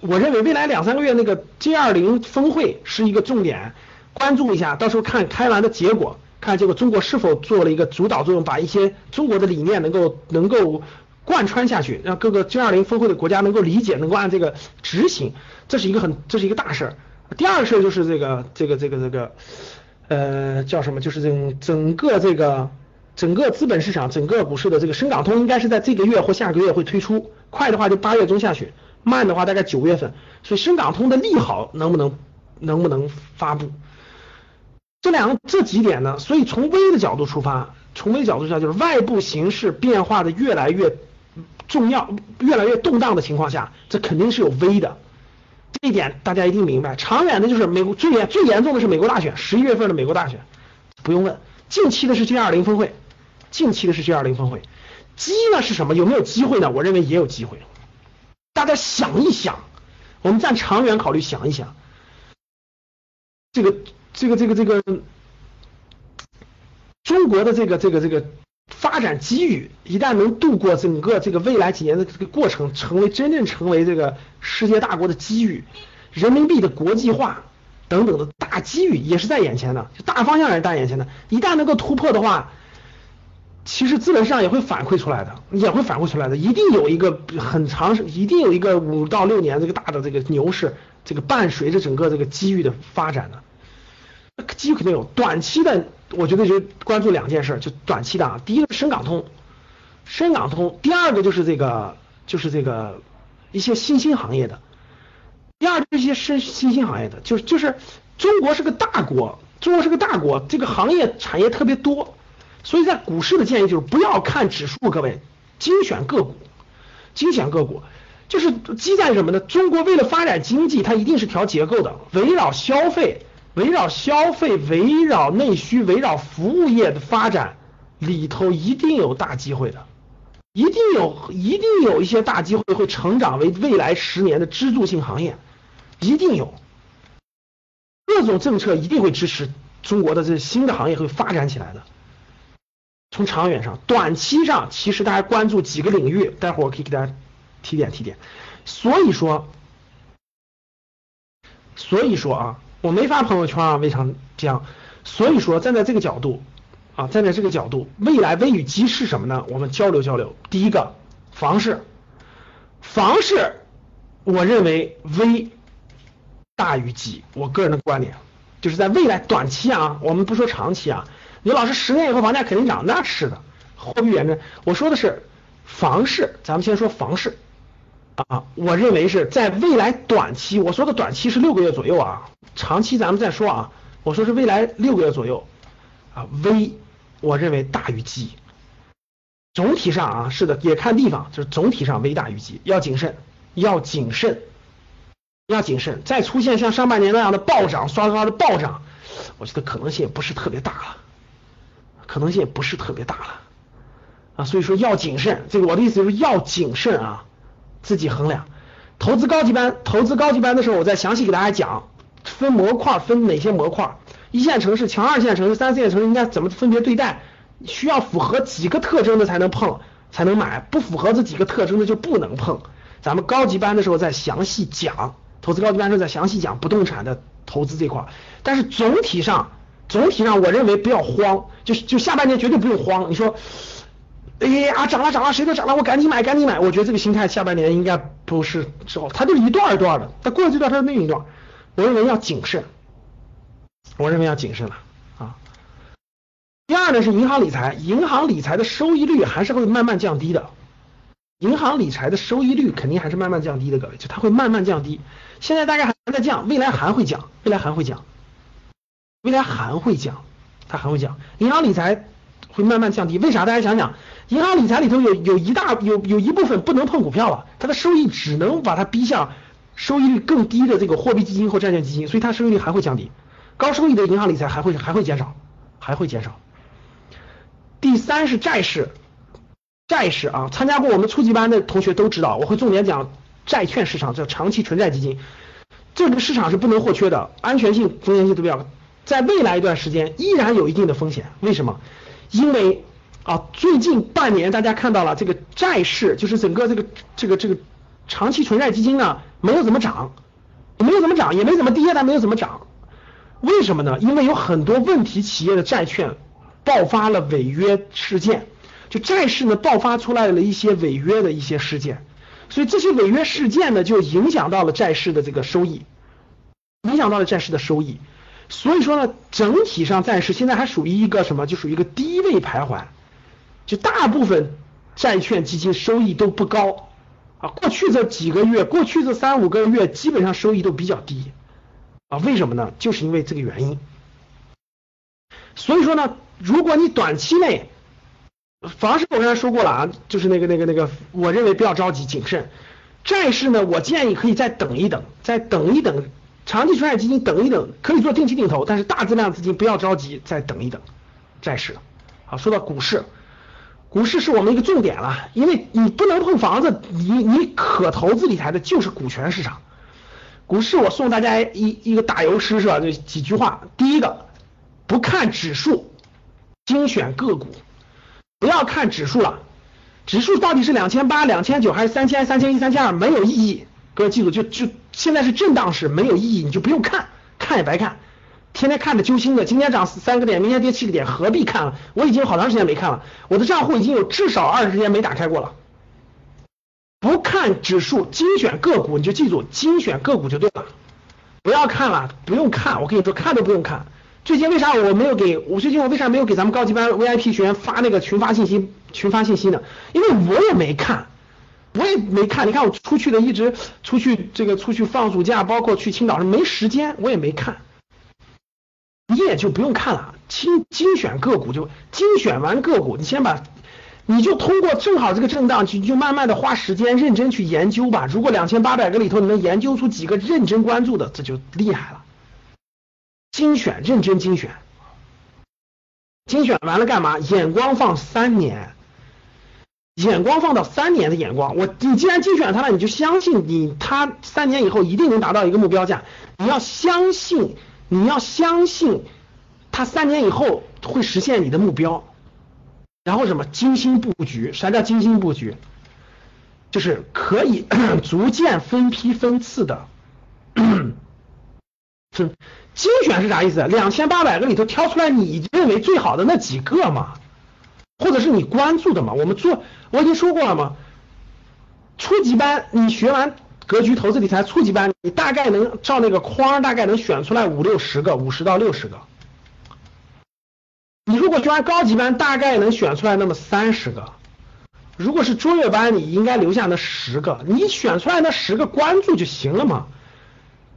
我认为未来两三个月那个 G 二零峰会是一个重点，关注一下，到时候看开完的结果，看结果中国是否做了一个主导作用，把一些中国的理念能够能够贯穿下去，让各个 G20 峰会的国家能够理解，能够按这个执行，这是一个很这是一个大事儿。第二个事儿就是这个这个这个这个呃叫什么？就是整整个这个整个资本市场整个股市的这个深港通应该是在这个月或下个月会推出，快的话就八月中下旬，慢的话大概九月份。所以深港通的利好能不能能不能发布？这两个这几点呢？所以从微的角度出发，从微角度出发就是外部形势变化的越来越重要、越来越动荡的情况下，这肯定是有微的。这一点大家一定明白。长远的就是美国最严最严重的是美国大选，十一月份的美国大选不用问。近期的是 G20 峰会，近期的是 G20 峰会。机呢是什么？有没有机会呢？我认为也有机会。大家想一想，我们站长远考虑，想一想这个。这个这个这个中国的这个这个这个发展机遇，一旦能度过整个这个未来几年的这个过程，成为真正成为这个世界大国的机遇，人民币的国际化等等的大机遇也是在眼前的，大方向也是在眼前的。一旦能够突破的话，其实资本市场也会反馈出来的，也会反馈出来的，一定有一个很长，一定有一个五到六年这个大的这个牛市，这个伴随着整个这个机遇的发展的。机遇肯定有，短期的我觉得就关注两件事，就短期的啊，第一个是深港通，深港通，第二个就是这个就是这个一些新兴行业的，第二这些新新兴行业的，就是就是中国是个大国，中国是个大国，这个行业产业特别多，所以在股市的建议就是不要看指数，各位精选个股，精选个股就是基在什么呢？中国为了发展经济，它一定是调结构的，围绕消费。围绕消费、围绕内需、围绕服务业的发展里头，一定有大机会的，一定有，一定有一些大机会会成长为未来十年的支柱性行业，一定有，各种政策一定会支持中国的这新的行业会发展起来的。从长远上，短期上其实大家关注几个领域，待会儿我可以给大家提点提点。所以说，所以说啊。我没发朋友圈啊，为啥这样？所以说站在这个角度啊，站在这个角度，未来危与机是什么呢？我们交流交流。第一个，房市，房市，我认为危大于机。我个人的观点就是在未来短期啊，我们不说长期啊，你老师十年以后房价肯定涨，那是的，货币贬值。我说的是房市，咱们先说房市。啊，我认为是在未来短期，我说的短期是六个月左右啊，长期咱们再说啊。我说是未来六个月左右啊，V，我认为大于 G，。总体上啊，是的，也看地方，就是总体上 V 大于 G，，要谨慎，要谨慎，要谨慎。再出现像上半年那样的暴涨，刷刷的暴涨，我觉得可能性也不是特别大了，可能性也不是特别大了啊。所以说要谨慎，这个我的意思就是要谨慎啊。自己衡量，投资高级班，投资高级班的时候，我再详细给大家讲，分模块分哪些模块，一线城市、强二线城市、三四线城市应该怎么分别对待，需要符合几个特征的才能碰，才能买，不符合这几个特征的就不能碰。咱们高级班的时候再详细讲，投资高级班时候再详细讲不动产的投资这块，但是总体上，总体上我认为不要慌，就是就下半年绝对不用慌，你说。哎呀，涨了涨了，谁都涨了，我赶紧买赶紧买。我觉得这个心态下半年应该不是之后，它就是一段一段的。它过了这段，它是另一段。我认为要谨慎，我认为要谨慎了啊。第二呢是银行理财，银行理财的收益率还是会慢慢降低的。银行理财的收益率肯定还是慢慢降低的，各位，就它会慢慢降低。现在大概还在降，未来还会降，未来还会降，未来还会降，它还会降。银行理财会慢慢降低，为啥？大家想想。银行理财里头有有一大有有一部分不能碰股票了，它的收益只能把它逼向收益率更低的这个货币基金或债券基金，所以它收益率还会降低。高收益的银行理财还会还会减少，还会减少。第三是债市，债市啊，参加过我们初级班的同学都知道，我会重点讲债券市场，叫长期纯债基金，这个市场是不能或缺的，安全性、风险性都比较，在未来一段时间依然有一定的风险。为什么？因为啊，最近半年大家看到了这个债市，就是整个这个这个这个长期存债基金呢，没有怎么涨，没有怎么涨，也没怎么跌，但没有怎么涨。为什么呢？因为有很多问题企业的债券爆发了违约事件，就债市呢爆发出来了一些违约的一些事件，所以这些违约事件呢就影响到了债市的这个收益，影响到了债市的收益。所以说呢，整体上债市现在还属于一个什么？就属于一个低位徘徊，就大部分债券基金收益都不高啊。过去这几个月，过去这三五个月，基本上收益都比较低啊。为什么呢？就是因为这个原因。所以说呢，如果你短期内，房市我刚才说过了啊，就是那个那个那个，我认为不要着急，谨慎。债市呢，我建议可以再等一等，再等一等。长期存债基金等一等，可以做定期定投，但是大增量资金不要着急，再等一等。债市，好，说到股市，股市是我们一个重点了，因为你不能碰房子，你你可投资理财的就是股权市场。股市我送大家一一个打油诗是吧？就几句话，第一个，不看指数，精选个股，不要看指数了，指数到底是两千八、两千九还是三千、三千一、三千二，没有意义。各位记住，就就现在是震荡市，没有意义，你就不用看，看也白看，天天看着揪心的。今天涨三个点，明天跌七个点，何必看了？我已经好长时间没看了，我的账户已经有至少二十天没打开过了。不看指数，精选个股，你就记住，精选个股就对了。不要看了，不用看，我跟你说，看都不用看。最近为啥我没有给我最近我为啥没有给咱们高级班 VIP 学员发那个群发信息？群发信息呢？因为我也没看。我也没看，你看我出去的一直出去这个出去放暑假，包括去青岛是没时间，我也没看。你也就不用看了，精精选个股就精选完个股，你先把，你就通过正好这个震荡，就就慢慢的花时间认真去研究吧。如果两千八百个里头你能研究出几个认真关注的，这就厉害了。精选认真精选，精选完了干嘛？眼光放三年。眼光放到三年的眼光，我你既然精选它了，你就相信你，它三年以后一定能达到一个目标价。你要相信，你要相信，它三年以后会实现你的目标。然后什么精心布局？啥叫精心布局？就是可以 逐渐分批分次的 分精选是啥意思？两千八百个里头挑出来你认为最好的那几个嘛。或者是你关注的嘛？我们做我已经说过了嘛。初级班你学完格局投资理财初级班，你大概能照那个框，大概能选出来五六十个，五十到六十个。你如果学完高级班，大概能选出来那么三十个。如果是卓越班，你应该留下那十个。你选出来那十个关注就行了嘛。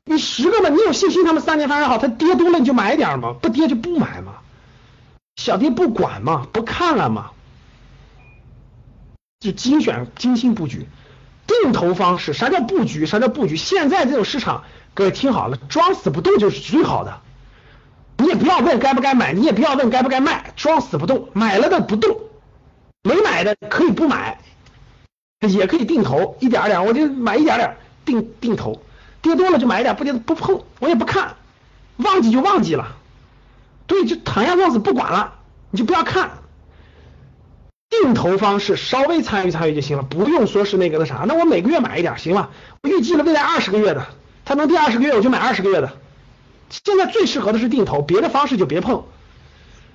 你十个嘛，你有信心他们三年发展好，它跌多了你就买点嘛，不跌就不买嘛。小弟不管嘛，不看了嘛，就精选、精心布局、定投方式。啥叫布局？啥叫布局？现在这种市场，各位听好了，装死不动就是最好的。你也不要问该不该买，你也不要问该不该卖，装死不动，买了的不动，没买的可以不买，也可以定投一点点，我就买一点点定定投，跌多了就买一点，不跌不碰，我也不看，忘记就忘记了。对，就躺下装死不管了，你就不要看。定投方式稍微参与参与就行了，不用说是那个那啥。那我每个月买一点行了，我预计了未来二十个月的，它能跌二十个月我就买二十个月的。现在最适合的是定投，别的方式就别碰。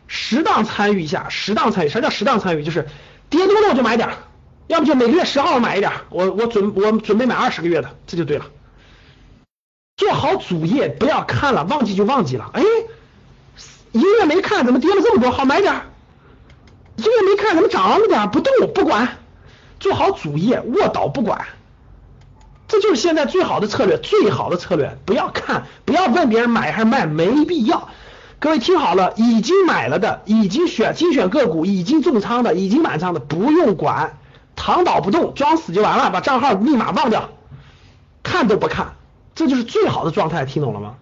适当参与一下，适当参与。啥叫适当参与？就是跌多了我就买点，要不就每个月十号买一点，我我准我准备买二十个月的，这就对了。做好主业，不要看了，忘记就忘记了。哎。一个月没看，怎么跌了这么多？好买点。一个月没看，怎么涨了点？不动不管，做好主业，卧倒不管。这就是现在最好的策略，最好的策略。不要看，不要问别人买还是卖，没必要。各位听好了，已经买了的，已经选精选个股，已经重仓的，已经满仓的，不用管，躺倒不动，装死就完了，把账号密码忘掉，看都不看，这就是最好的状态，听懂了吗？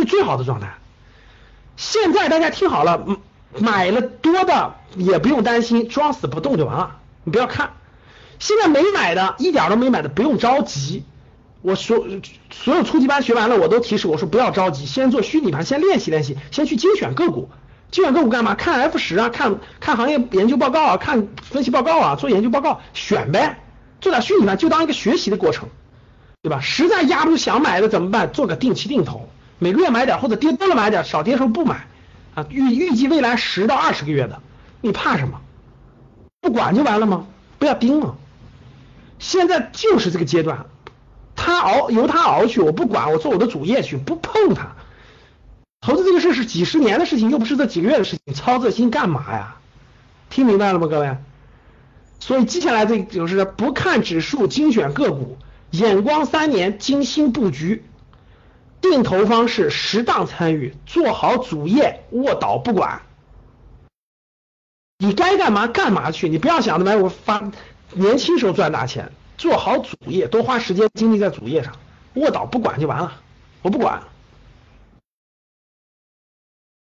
是最好的状态。现在大家听好了，买了多的也不用担心，装死不动就完了。你不要看，现在没买的，一点都没买的，不用着急。我说，所有初级班学完了，我都提示我说不要着急，先做虚拟盘，先练习练习，先去精选个股。精选个股干嘛？看 F 十啊，看看行业研究报告啊，看分析报告啊，做研究报告选呗，做点虚拟盘就当一个学习的过程。对吧？实在压不住想买的怎么办？做个定期定投，每个月买点，或者跌多了买点，少跌时候不买啊。预预计未来十到二十个月的，你怕什么？不管就完了吗？不要盯了。现在就是这个阶段，他熬由他熬去，我不管，我做我的主业去，不碰它。投资这个事是几十年的事情，又不是这几个月的事情，操这心干嘛呀？听明白了吗，各位？所以接下来这就是不看指数，精选个股，眼光三年，精心布局，定投方式适当参与，做好主业，卧倒不管。你该干嘛干嘛去，你不要想着买我发年轻时候赚大钱，做好主业，多花时间精力在主业上，卧倒不管就完了，我不管。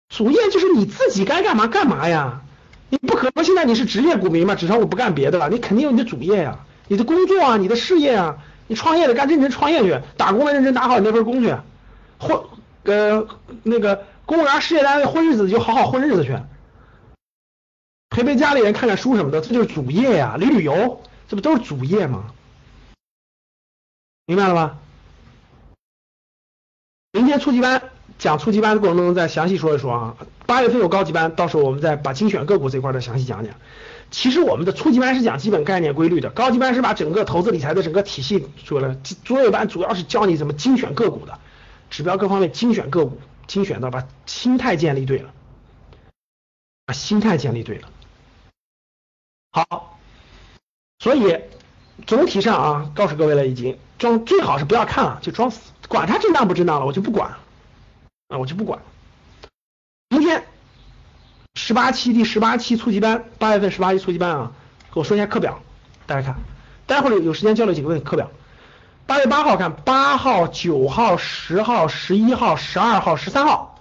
主业就是你自己该干嘛干嘛呀，你不可能现在你是职业股民嘛，只要我不干别的了，你肯定有你的主业呀，你的工作啊，你的事业啊，你创业的干认真创业去，打工的认真打好你那份工去，混呃那个公务员事业单位混日子就好好混日子去，陪陪家里人看看书什么的，这就是主业呀，旅旅游，这不都是主业吗？明白了吧？明天初级班。讲初级班的过程中，再详细说一说啊。八月份有高级班，到时候我们再把精选个股这块再详细讲讲。其实我们的初级班是讲基本概念规律的，高级班是把整个投资理财的整个体系说了。作业班主要是教你怎么精选个股的，指标各方面精选个股，精选到把心态建立对了，把心态建立对了。好，所以总体上啊，告诉各位了，已经装最好是不要看了，就装死，管它震荡不震荡了，我就不管。啊，我就不管。明天十八期第十八期初级班，八月份十八期初级班啊，给我说一下课表，大家看。待会儿有时间交流几个问题。课表，八月八号看，八号、九号、十号、十一号、十二号、十三号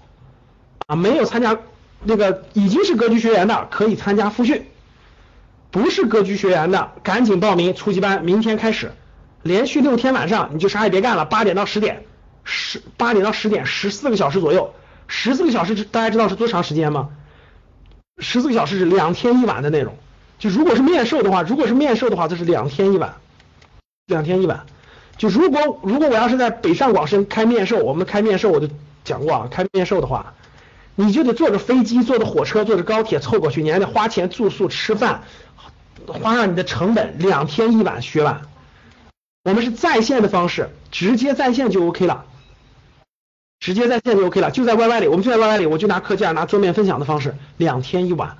啊，没有参加那个已经是格局学员的可以参加复训，不是格局学员的赶紧报名初级班，明天开始，连续六天晚上你就啥也别干了，八点到十点。十八点到十点，十四个小时左右，十四个小时，大家知道是多长时间吗？十四个小时是两天一晚的内容。就如果是面授的话，如果是面授的话，这是两天一晚，两天一晚。就如果如果我要是在北上广深开面授，我们开面授我就讲过啊，开面授的话，你就得坐着飞机、坐着火车、坐着高铁凑过去，你还得花钱住宿、吃饭，花上你的成本，两天一晚学完。我们是在线的方式，直接在线就 OK 了。直接在线就 OK 了，就在 YY 里，我们就在 YY 里，我就拿课件，拿桌面分享的方式，两天一晚，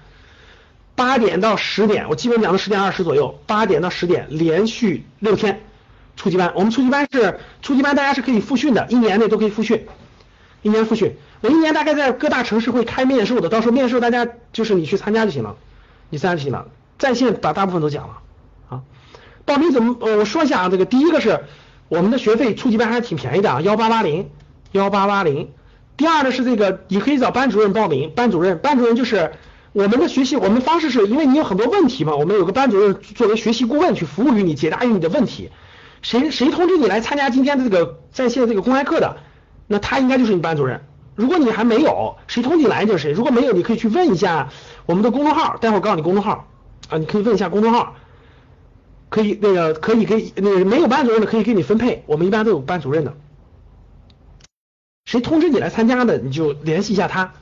八点到十点，我基本讲到十点二十左右，八点到十点，连续六天初级班。我们初级班是初级班，大家是可以复训的，一年内都可以复训，一年复训。我一年大概在各大城市会开面授的，到时候面授大家就是你去参加就行了，你参加就行了，在线把大部分都讲了啊。报名怎么？呃，我说一下啊，这个第一个是我们的学费，初级班还挺便宜的啊，幺八八零。幺八八零，第二呢是这个，你可以找班主任报名。班主任，班主任就是我们的学习，我们方式是因为你有很多问题嘛，我们有个班主任作为学习顾问去服务于你，解答于你的问题。谁谁通知你来参加今天的这个在线这个公开课的，那他应该就是你班主任。如果你还没有，谁通知你来就是谁。如果没有，你可以去问一下我们的公众号，待会儿告诉你公众号啊，你可以问一下公众号，可以那个可以给那个没有班主任的可以给你分配，我们一般都有班主任的。谁通知你来参加的，你就联系一下他。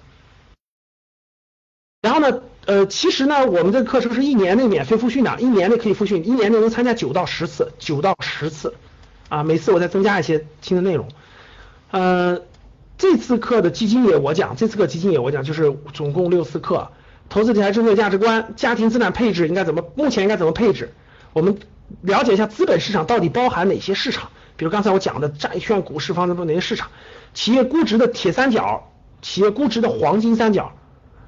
然后呢，呃，其实呢，我们这个课程是一年内免费复训的，一年内可以复训，一年内能参加九到十次，九到十次，啊，每次我再增加一些新的内容。呃，这次课的基金也我讲，这次课基金也我讲，就是总共六次课，投资理财正确价值观，家庭资产配置应该怎么，目前应该怎么配置，我们了解一下资本市场到底包含哪些市场，比如刚才我讲的债券、股市方面的哪些市场。企业估值的铁三角，企业估值的黄金三角，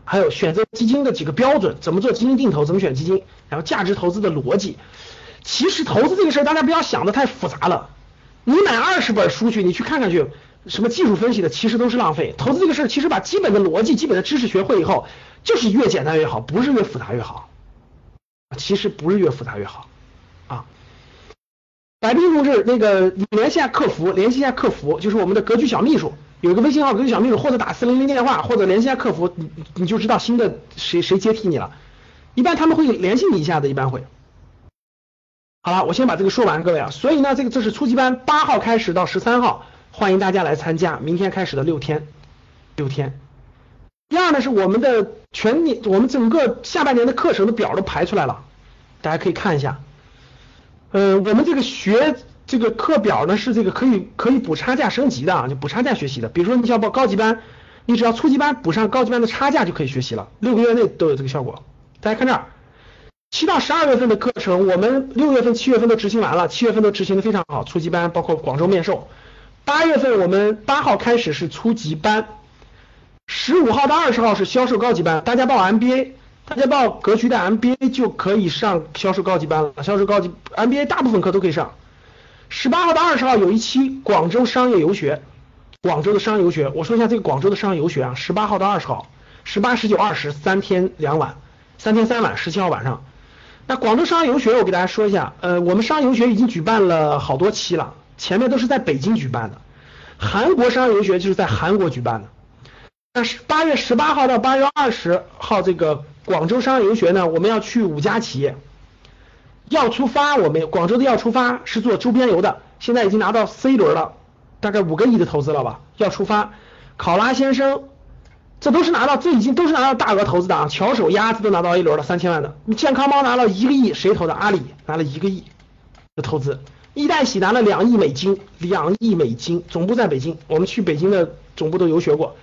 还有选择基金的几个标准，怎么做基金定投，怎么选基金，然后价值投资的逻辑。其实投资这个事儿，大家不要想的太复杂了。你买二十本书去，你去看看去，什么技术分析的，其实都是浪费。投资这个事儿，其实把基本的逻辑、基本的知识学会以后，就是越简单越好，不是越复杂越好。其实不是越复杂越好啊。白冰同志，那个你联系下客服，联系一下客服，就是我们的格局小秘书，有一个微信号格局小秘书，或者打四零零电话，或者联系下客服，你你就知道新的谁谁接替你了。一般他们会联系你一下的，一般会。好了，我先把这个说完，各位啊。所以呢，这个这是初级班，八号开始到十三号，欢迎大家来参加，明天开始的六天，六天。第二呢，是我们的全年，我们整个下半年的课程的表都排出来了，大家可以看一下。呃，我们这个学这个课表呢，是这个可以可以补差价升级的啊，就补差价学习的。比如说你想报高级班，你只要初级班补上高级班的差价就可以学习了，六个月内都有这个效果。大家看这儿，七到十二月份的课程，我们六月份、七月份都执行完了，七月份都执行的非常好，初级班包括广州面授。八月份我们八号开始是初级班。十五号到二十号是销售高级班，大家报 MBA，大家报格局的 MBA 就可以上销售高级班了。销售高级 MBA 大部分课都可以上。十八号到二十号有一期广州商业游学，广州的商业游学，我说一下这个广州的商业游学啊，十八号到二十号，十八、十九、二十三天两晚，三天三晚，十七号晚上。那广州商业游学我给大家说一下，呃，我们商业游学已经举办了好多期了，前面都是在北京举办的，韩国商业游学就是在韩国举办的。那是八月十八号到八月二十号，这个广州商业游学呢，我们要去五家企业，要出发，我们广州的要出发是做周边游的，现在已经拿到 C 轮了，大概五个亿的投资了吧？要出发，考拉先生，这都是拿到，这已经都是拿到大额投资的啊，巧手鸭子都拿到 A 轮了，三千万的，你健康猫拿了一个亿，谁投的？阿里拿了一个亿的投资，易代喜拿了两亿美金，两亿美金，总部在北京，我们去北京的总部都游学过。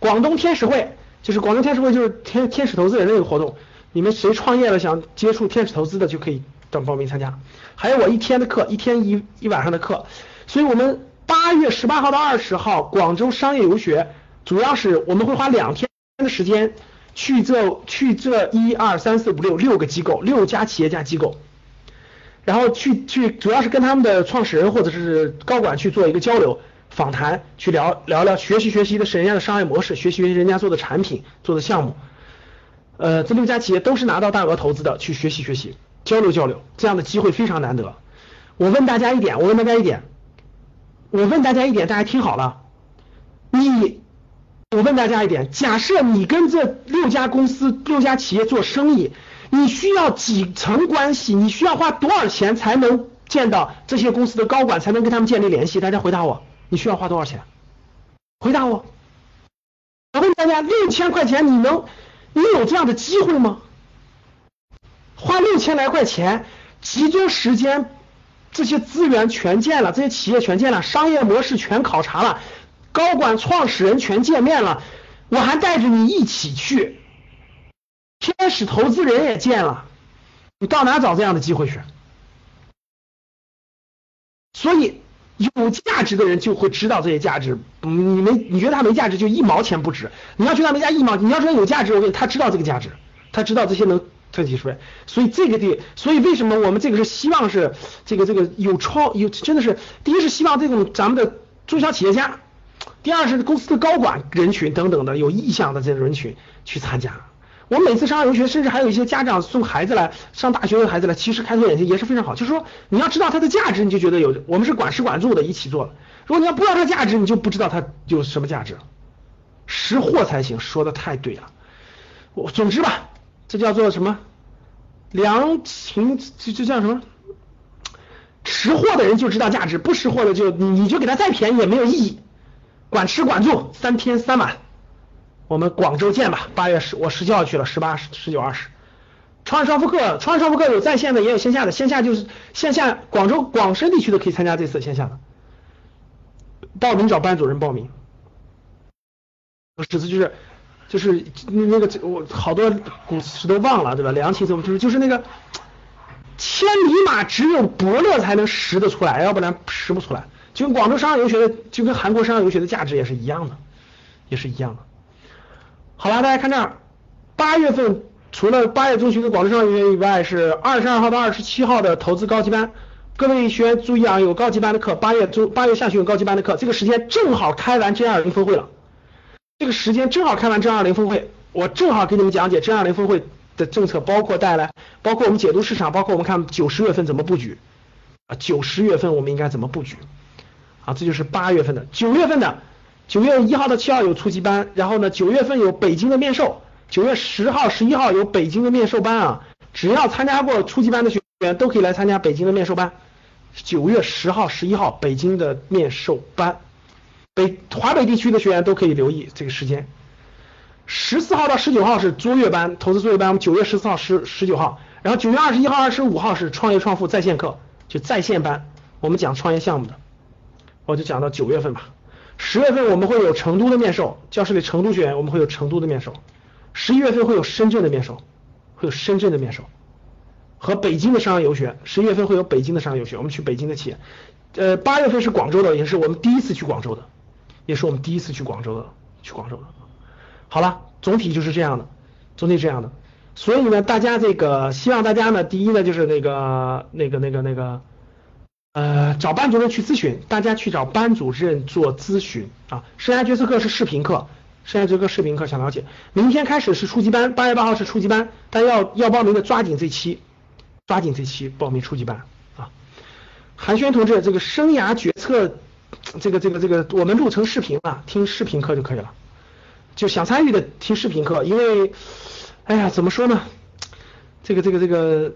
广东天使会就是广东天使会，就是天天使投资人的一个活动。你们谁创业了想接触天使投资的，就可以等报名参加。还有我一天的课，一天一一晚上的课。所以我们八月十八号到二十号广州商业游学，主要是我们会花两天的时间去这去这一二三四五六六个机构，六家企业家机构，然后去去主要是跟他们的创始人或者是高管去做一个交流。访谈去聊聊聊学习学习的是人家的商业模式，学习学习人家做的产品做的项目，呃，这六家企业都是拿到大额投资的，去学习学习交流交流，这样的机会非常难得。我问大家一点，我问大家一点，我问大家一点，大家听好了，你，我问大家一点，假设你跟这六家公司六家企业做生意，你需要几层关系？你需要花多少钱才能见到这些公司的高管，才能跟他们建立联系？大家回答我。你需要花多少钱？回答我！我问大家，六千块钱你能，你有这样的机会吗？花六千来块钱，集中时间，这些资源全建了，这些企业全建了，商业模式全考察了，高管创始人全见面了，我还带着你一起去，天使投资人也见了，你到哪找这样的机会去？所以。有价值的人就会知道这些价值，你没你觉得他没价值就一毛钱不值。你要觉得他没价一毛，你要说有价值，我跟你他知道这个价值，他知道这些能特提出来。所以这个地，所以为什么我们这个是希望是这个这个有创有真的是，第一是希望这种咱们的中小企业家，第二是公司的高管人群等等的有意向的这种人群去参加。我每次上游学，甚至还有一些家长送孩子来上大学的孩子来，其实开拓眼界也是非常好。就是说，你要知道它的价值，你就觉得有。我们是管吃管住的，一起做。如果你要不知道它价值，你就不知道它有什么价值。识货才行，说的太对了。我总之吧，这叫做什么？良情，就就叫什么？识货的人就知道价值，不识货的就你就给他再便宜也没有意义。管吃管住，三天三晚。我们广州见吧，八月十我十七号去了，十八、十九、二十。创业商富课，创业商富课有在线的，也有线下的。线下就是线下，广州、广深地区的可以参加这次线下的。报名找班主任报名。我指的就是就是那那个我好多古词都忘了，对吧？梁启怎么就是就是那个千里马只有伯乐才能识得出来，要不然识不出来。就跟广州商业游学的，就跟韩国商业游学的价值也是一样的，也是一样的。好了，大家看这儿，八月份除了八月中旬的广州商业学以外，是二十二号到二十七号的投资高级班。各位学员注意啊，有高级班的课，八月中八月下旬有高级班的课，这个时间正好开完 G 二零峰会了。这个时间正好开完 G 二零峰会，我正好给你们讲解 G 二零峰会的政策，包括带来，包括我们解读市场，包括我们看九十月份怎么布局啊，九十月份我们应该怎么布局啊？这就是八月份的，九月份的。九月一号到七号有初级班，然后呢，九月份有北京的面授，九月十号、十一号有北京的面授班啊。只要参加过初级班的学员都可以来参加北京的面授班，九月十号、十一号北京的面授班，北华北地区的学员都可以留意这个时间。十四号到十九号是卓越班，投资卓越班，我们九月十四号、十十九号，然后九月二十一号、二十五号是创业创富在线课，就在线班，我们讲创业项目的，我就讲到九月份吧。十月份我们会有成都的面授，教室里成都学员我们会有成都的面授。十一月份会有深圳的面授，会有深圳的面授，和北京的商业游学。十一月份会有北京的商业游学，我们去北京的企业。呃，八月份是广州的，也是我们第一次去广州的，也是我们第一次去广州的，去广州的。好了，总体就是这样的，总体这样的。所以呢，大家这个希望大家呢，第一呢就是那个那个那个那个，呃，找班主任去咨询，大家去找班主任做咨询啊。生涯决策课是视频课，生涯决策视频课想了解，明天开始是初级班，八月八号是初级班，大家要要报名的抓紧这期，抓紧这期报名初级班啊。韩轩同志，这个生涯决策，这个这个这个我们录成视频了，听视频课就可以了。就想参与的听视频课，因为，哎呀，怎么说呢？这个这个这个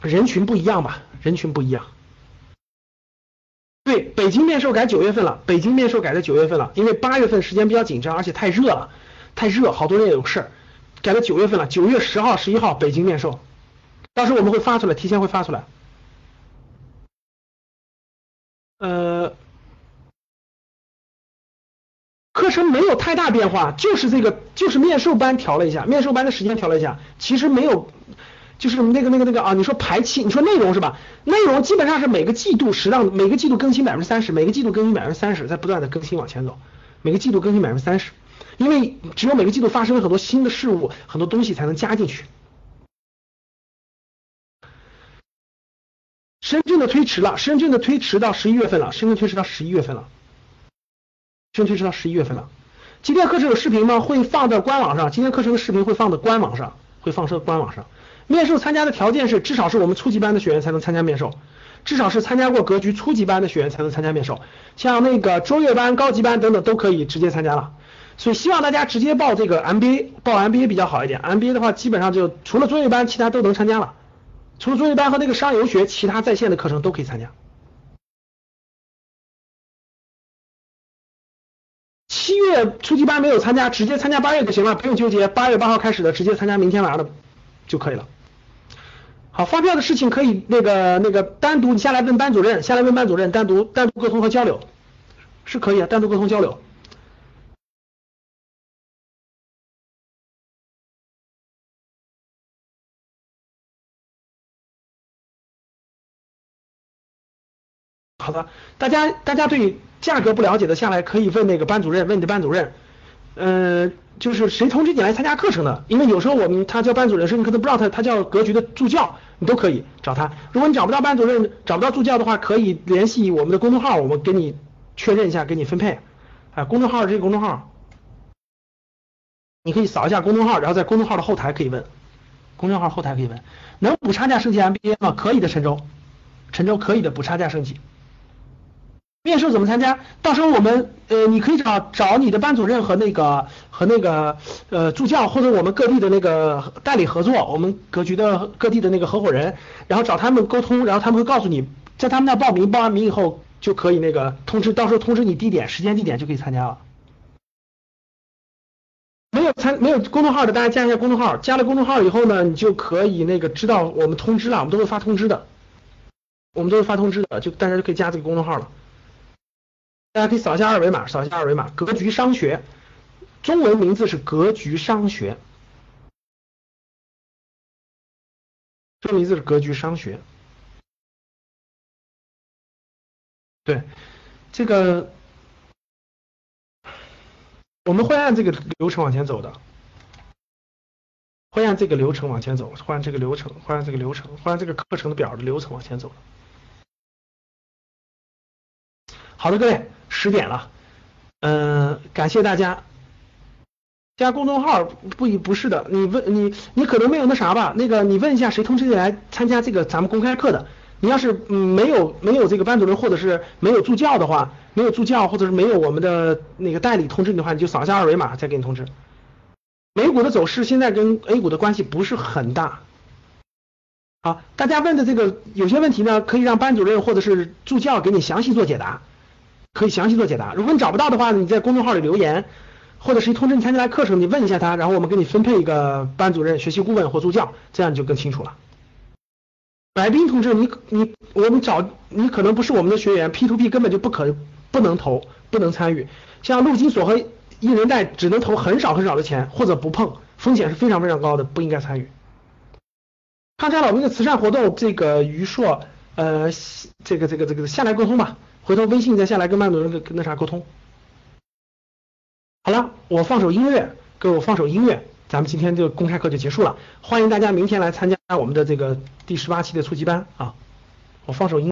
人群不一样吧，人群不一样。对，北京面授改九月份了，北京面授改在九月份了，因为八月份时间比较紧张，而且太热了，太热，好多人也有事儿，改到九月份了，九月十号、十一号北京面授，到时候我们会发出来，提前会发出来。呃。课程没有太大变化，就是这个，就是面授班调了一下，面授班的时间调了一下，其实没有，就是那个那个那个啊，你说排期，你说内容是吧？内容基本上是每个季度适当，每个季度更新百分之三十，每个季度更新百分之三十，在不断的更新往前走，每个季度更新百分之三十，因为只有每个季度发生了很多新的事物，很多东西才能加进去。深圳的推迟了，深圳的推迟到十一月份了，深圳推迟到十一月份了。深圳推迟到十一月份了。今天课程有视频吗？会放在官网上。今天课程的视频会放在官网上，会放在官网上。面授参加的条件是，至少是我们初级班的学员才能参加面授，至少是参加过格局初级班的学员才能参加面授。像那个卓越班、高级班等等都可以直接参加了。所以希望大家直接报这个 MBA，报 MBA 比较好一点。MBA 的话，基本上就除了卓越班，其他都能参加了。除了卓越班和那个商游学，其他在线的课程都可以参加。七月初级班没有参加，直接参加八月就行了，不用纠结。八月八号开始的，直接参加明天晚上的就可以了。好，发票的事情可以那个那个单独你下来问班主任，下来问班主任，单独单独沟通和交流是可以啊，单独沟通交流。好的，大家大家对价格不了解的，下来可以问那个班主任，问你的班主任，呃，就是谁通知你来参加课程的？因为有时候我们他叫班主任时，你可能不知道他他叫格局的助教，你都可以找他。如果你找不到班主任，找不到助教的话，可以联系我们的公众号，我们给你确认一下，给你分配。啊，公众号这个公众号，你可以扫一下公众号，然后在公众号的后台可以问，公众号后台可以问，能补差价升级 MBA 吗？可以的，陈州，陈州可以的，补差价升级。面试怎么参加？到时候我们呃，你可以找找你的班主任和那个和那个呃助教，或者我们各地的那个代理合作，我们格局的各地的那个合伙人，然后找他们沟通，然后他们会告诉你，在他们那报名，报完名以后就可以那个通知，到时候通知你地点、时间、地点就可以参加了。没有参没有公众号的，大家加一下公众号，加了公众号以后呢，你就可以那个知道我们通知了，我们都会发通知的，我们都会发通知的，就大家就可以加这个公众号了。大家可以扫一下二维码，扫一下二维码。格局商学，中文名字是格局商学，中文名字是格局商学。对，这个我们会按这个流程往前走的，会按这个流程往前走，会按这个流程，会按这个流程，会按这个课程的表的流程往前走。好的，各位。十点了，嗯，感谢大家。加公众号不一不是的，你问你你可能没有那啥吧？那个你问一下谁通知你来参加这个咱们公开课的？你要是嗯没有没有这个班主任或者是没有助教的话，没有助教或者是没有我们的那个代理通知你的话，你就扫一下二维码再给你通知。美股的走势现在跟 A 股的关系不是很大，好，大家问的这个有些问题呢，可以让班主任或者是助教给你详细做解答，可以详细做解答。如果你找不到的话，你在公众号里留言，或者是通知你参加来课程，你问一下他，然后我们给你分配一个班主任、学习顾问或助教，这样你就更清楚了。白冰同志，你你我们找你可能不是我们的学员，P to P 根本就不可不能投，不能参与。像陆金所和一人贷只能投很少很少的钱，或者不碰，风险是非常非常高的，不应该参与。康山老兵的慈善活动，这个于硕，呃，这个这个这个下来沟通吧，回头微信再下来跟班主任跟那啥沟通。好了，我放首音乐，给我放首音乐，咱们今天就公开课就结束了。欢迎大家明天来参加我们的这个第十八期的初级班啊，我放首音。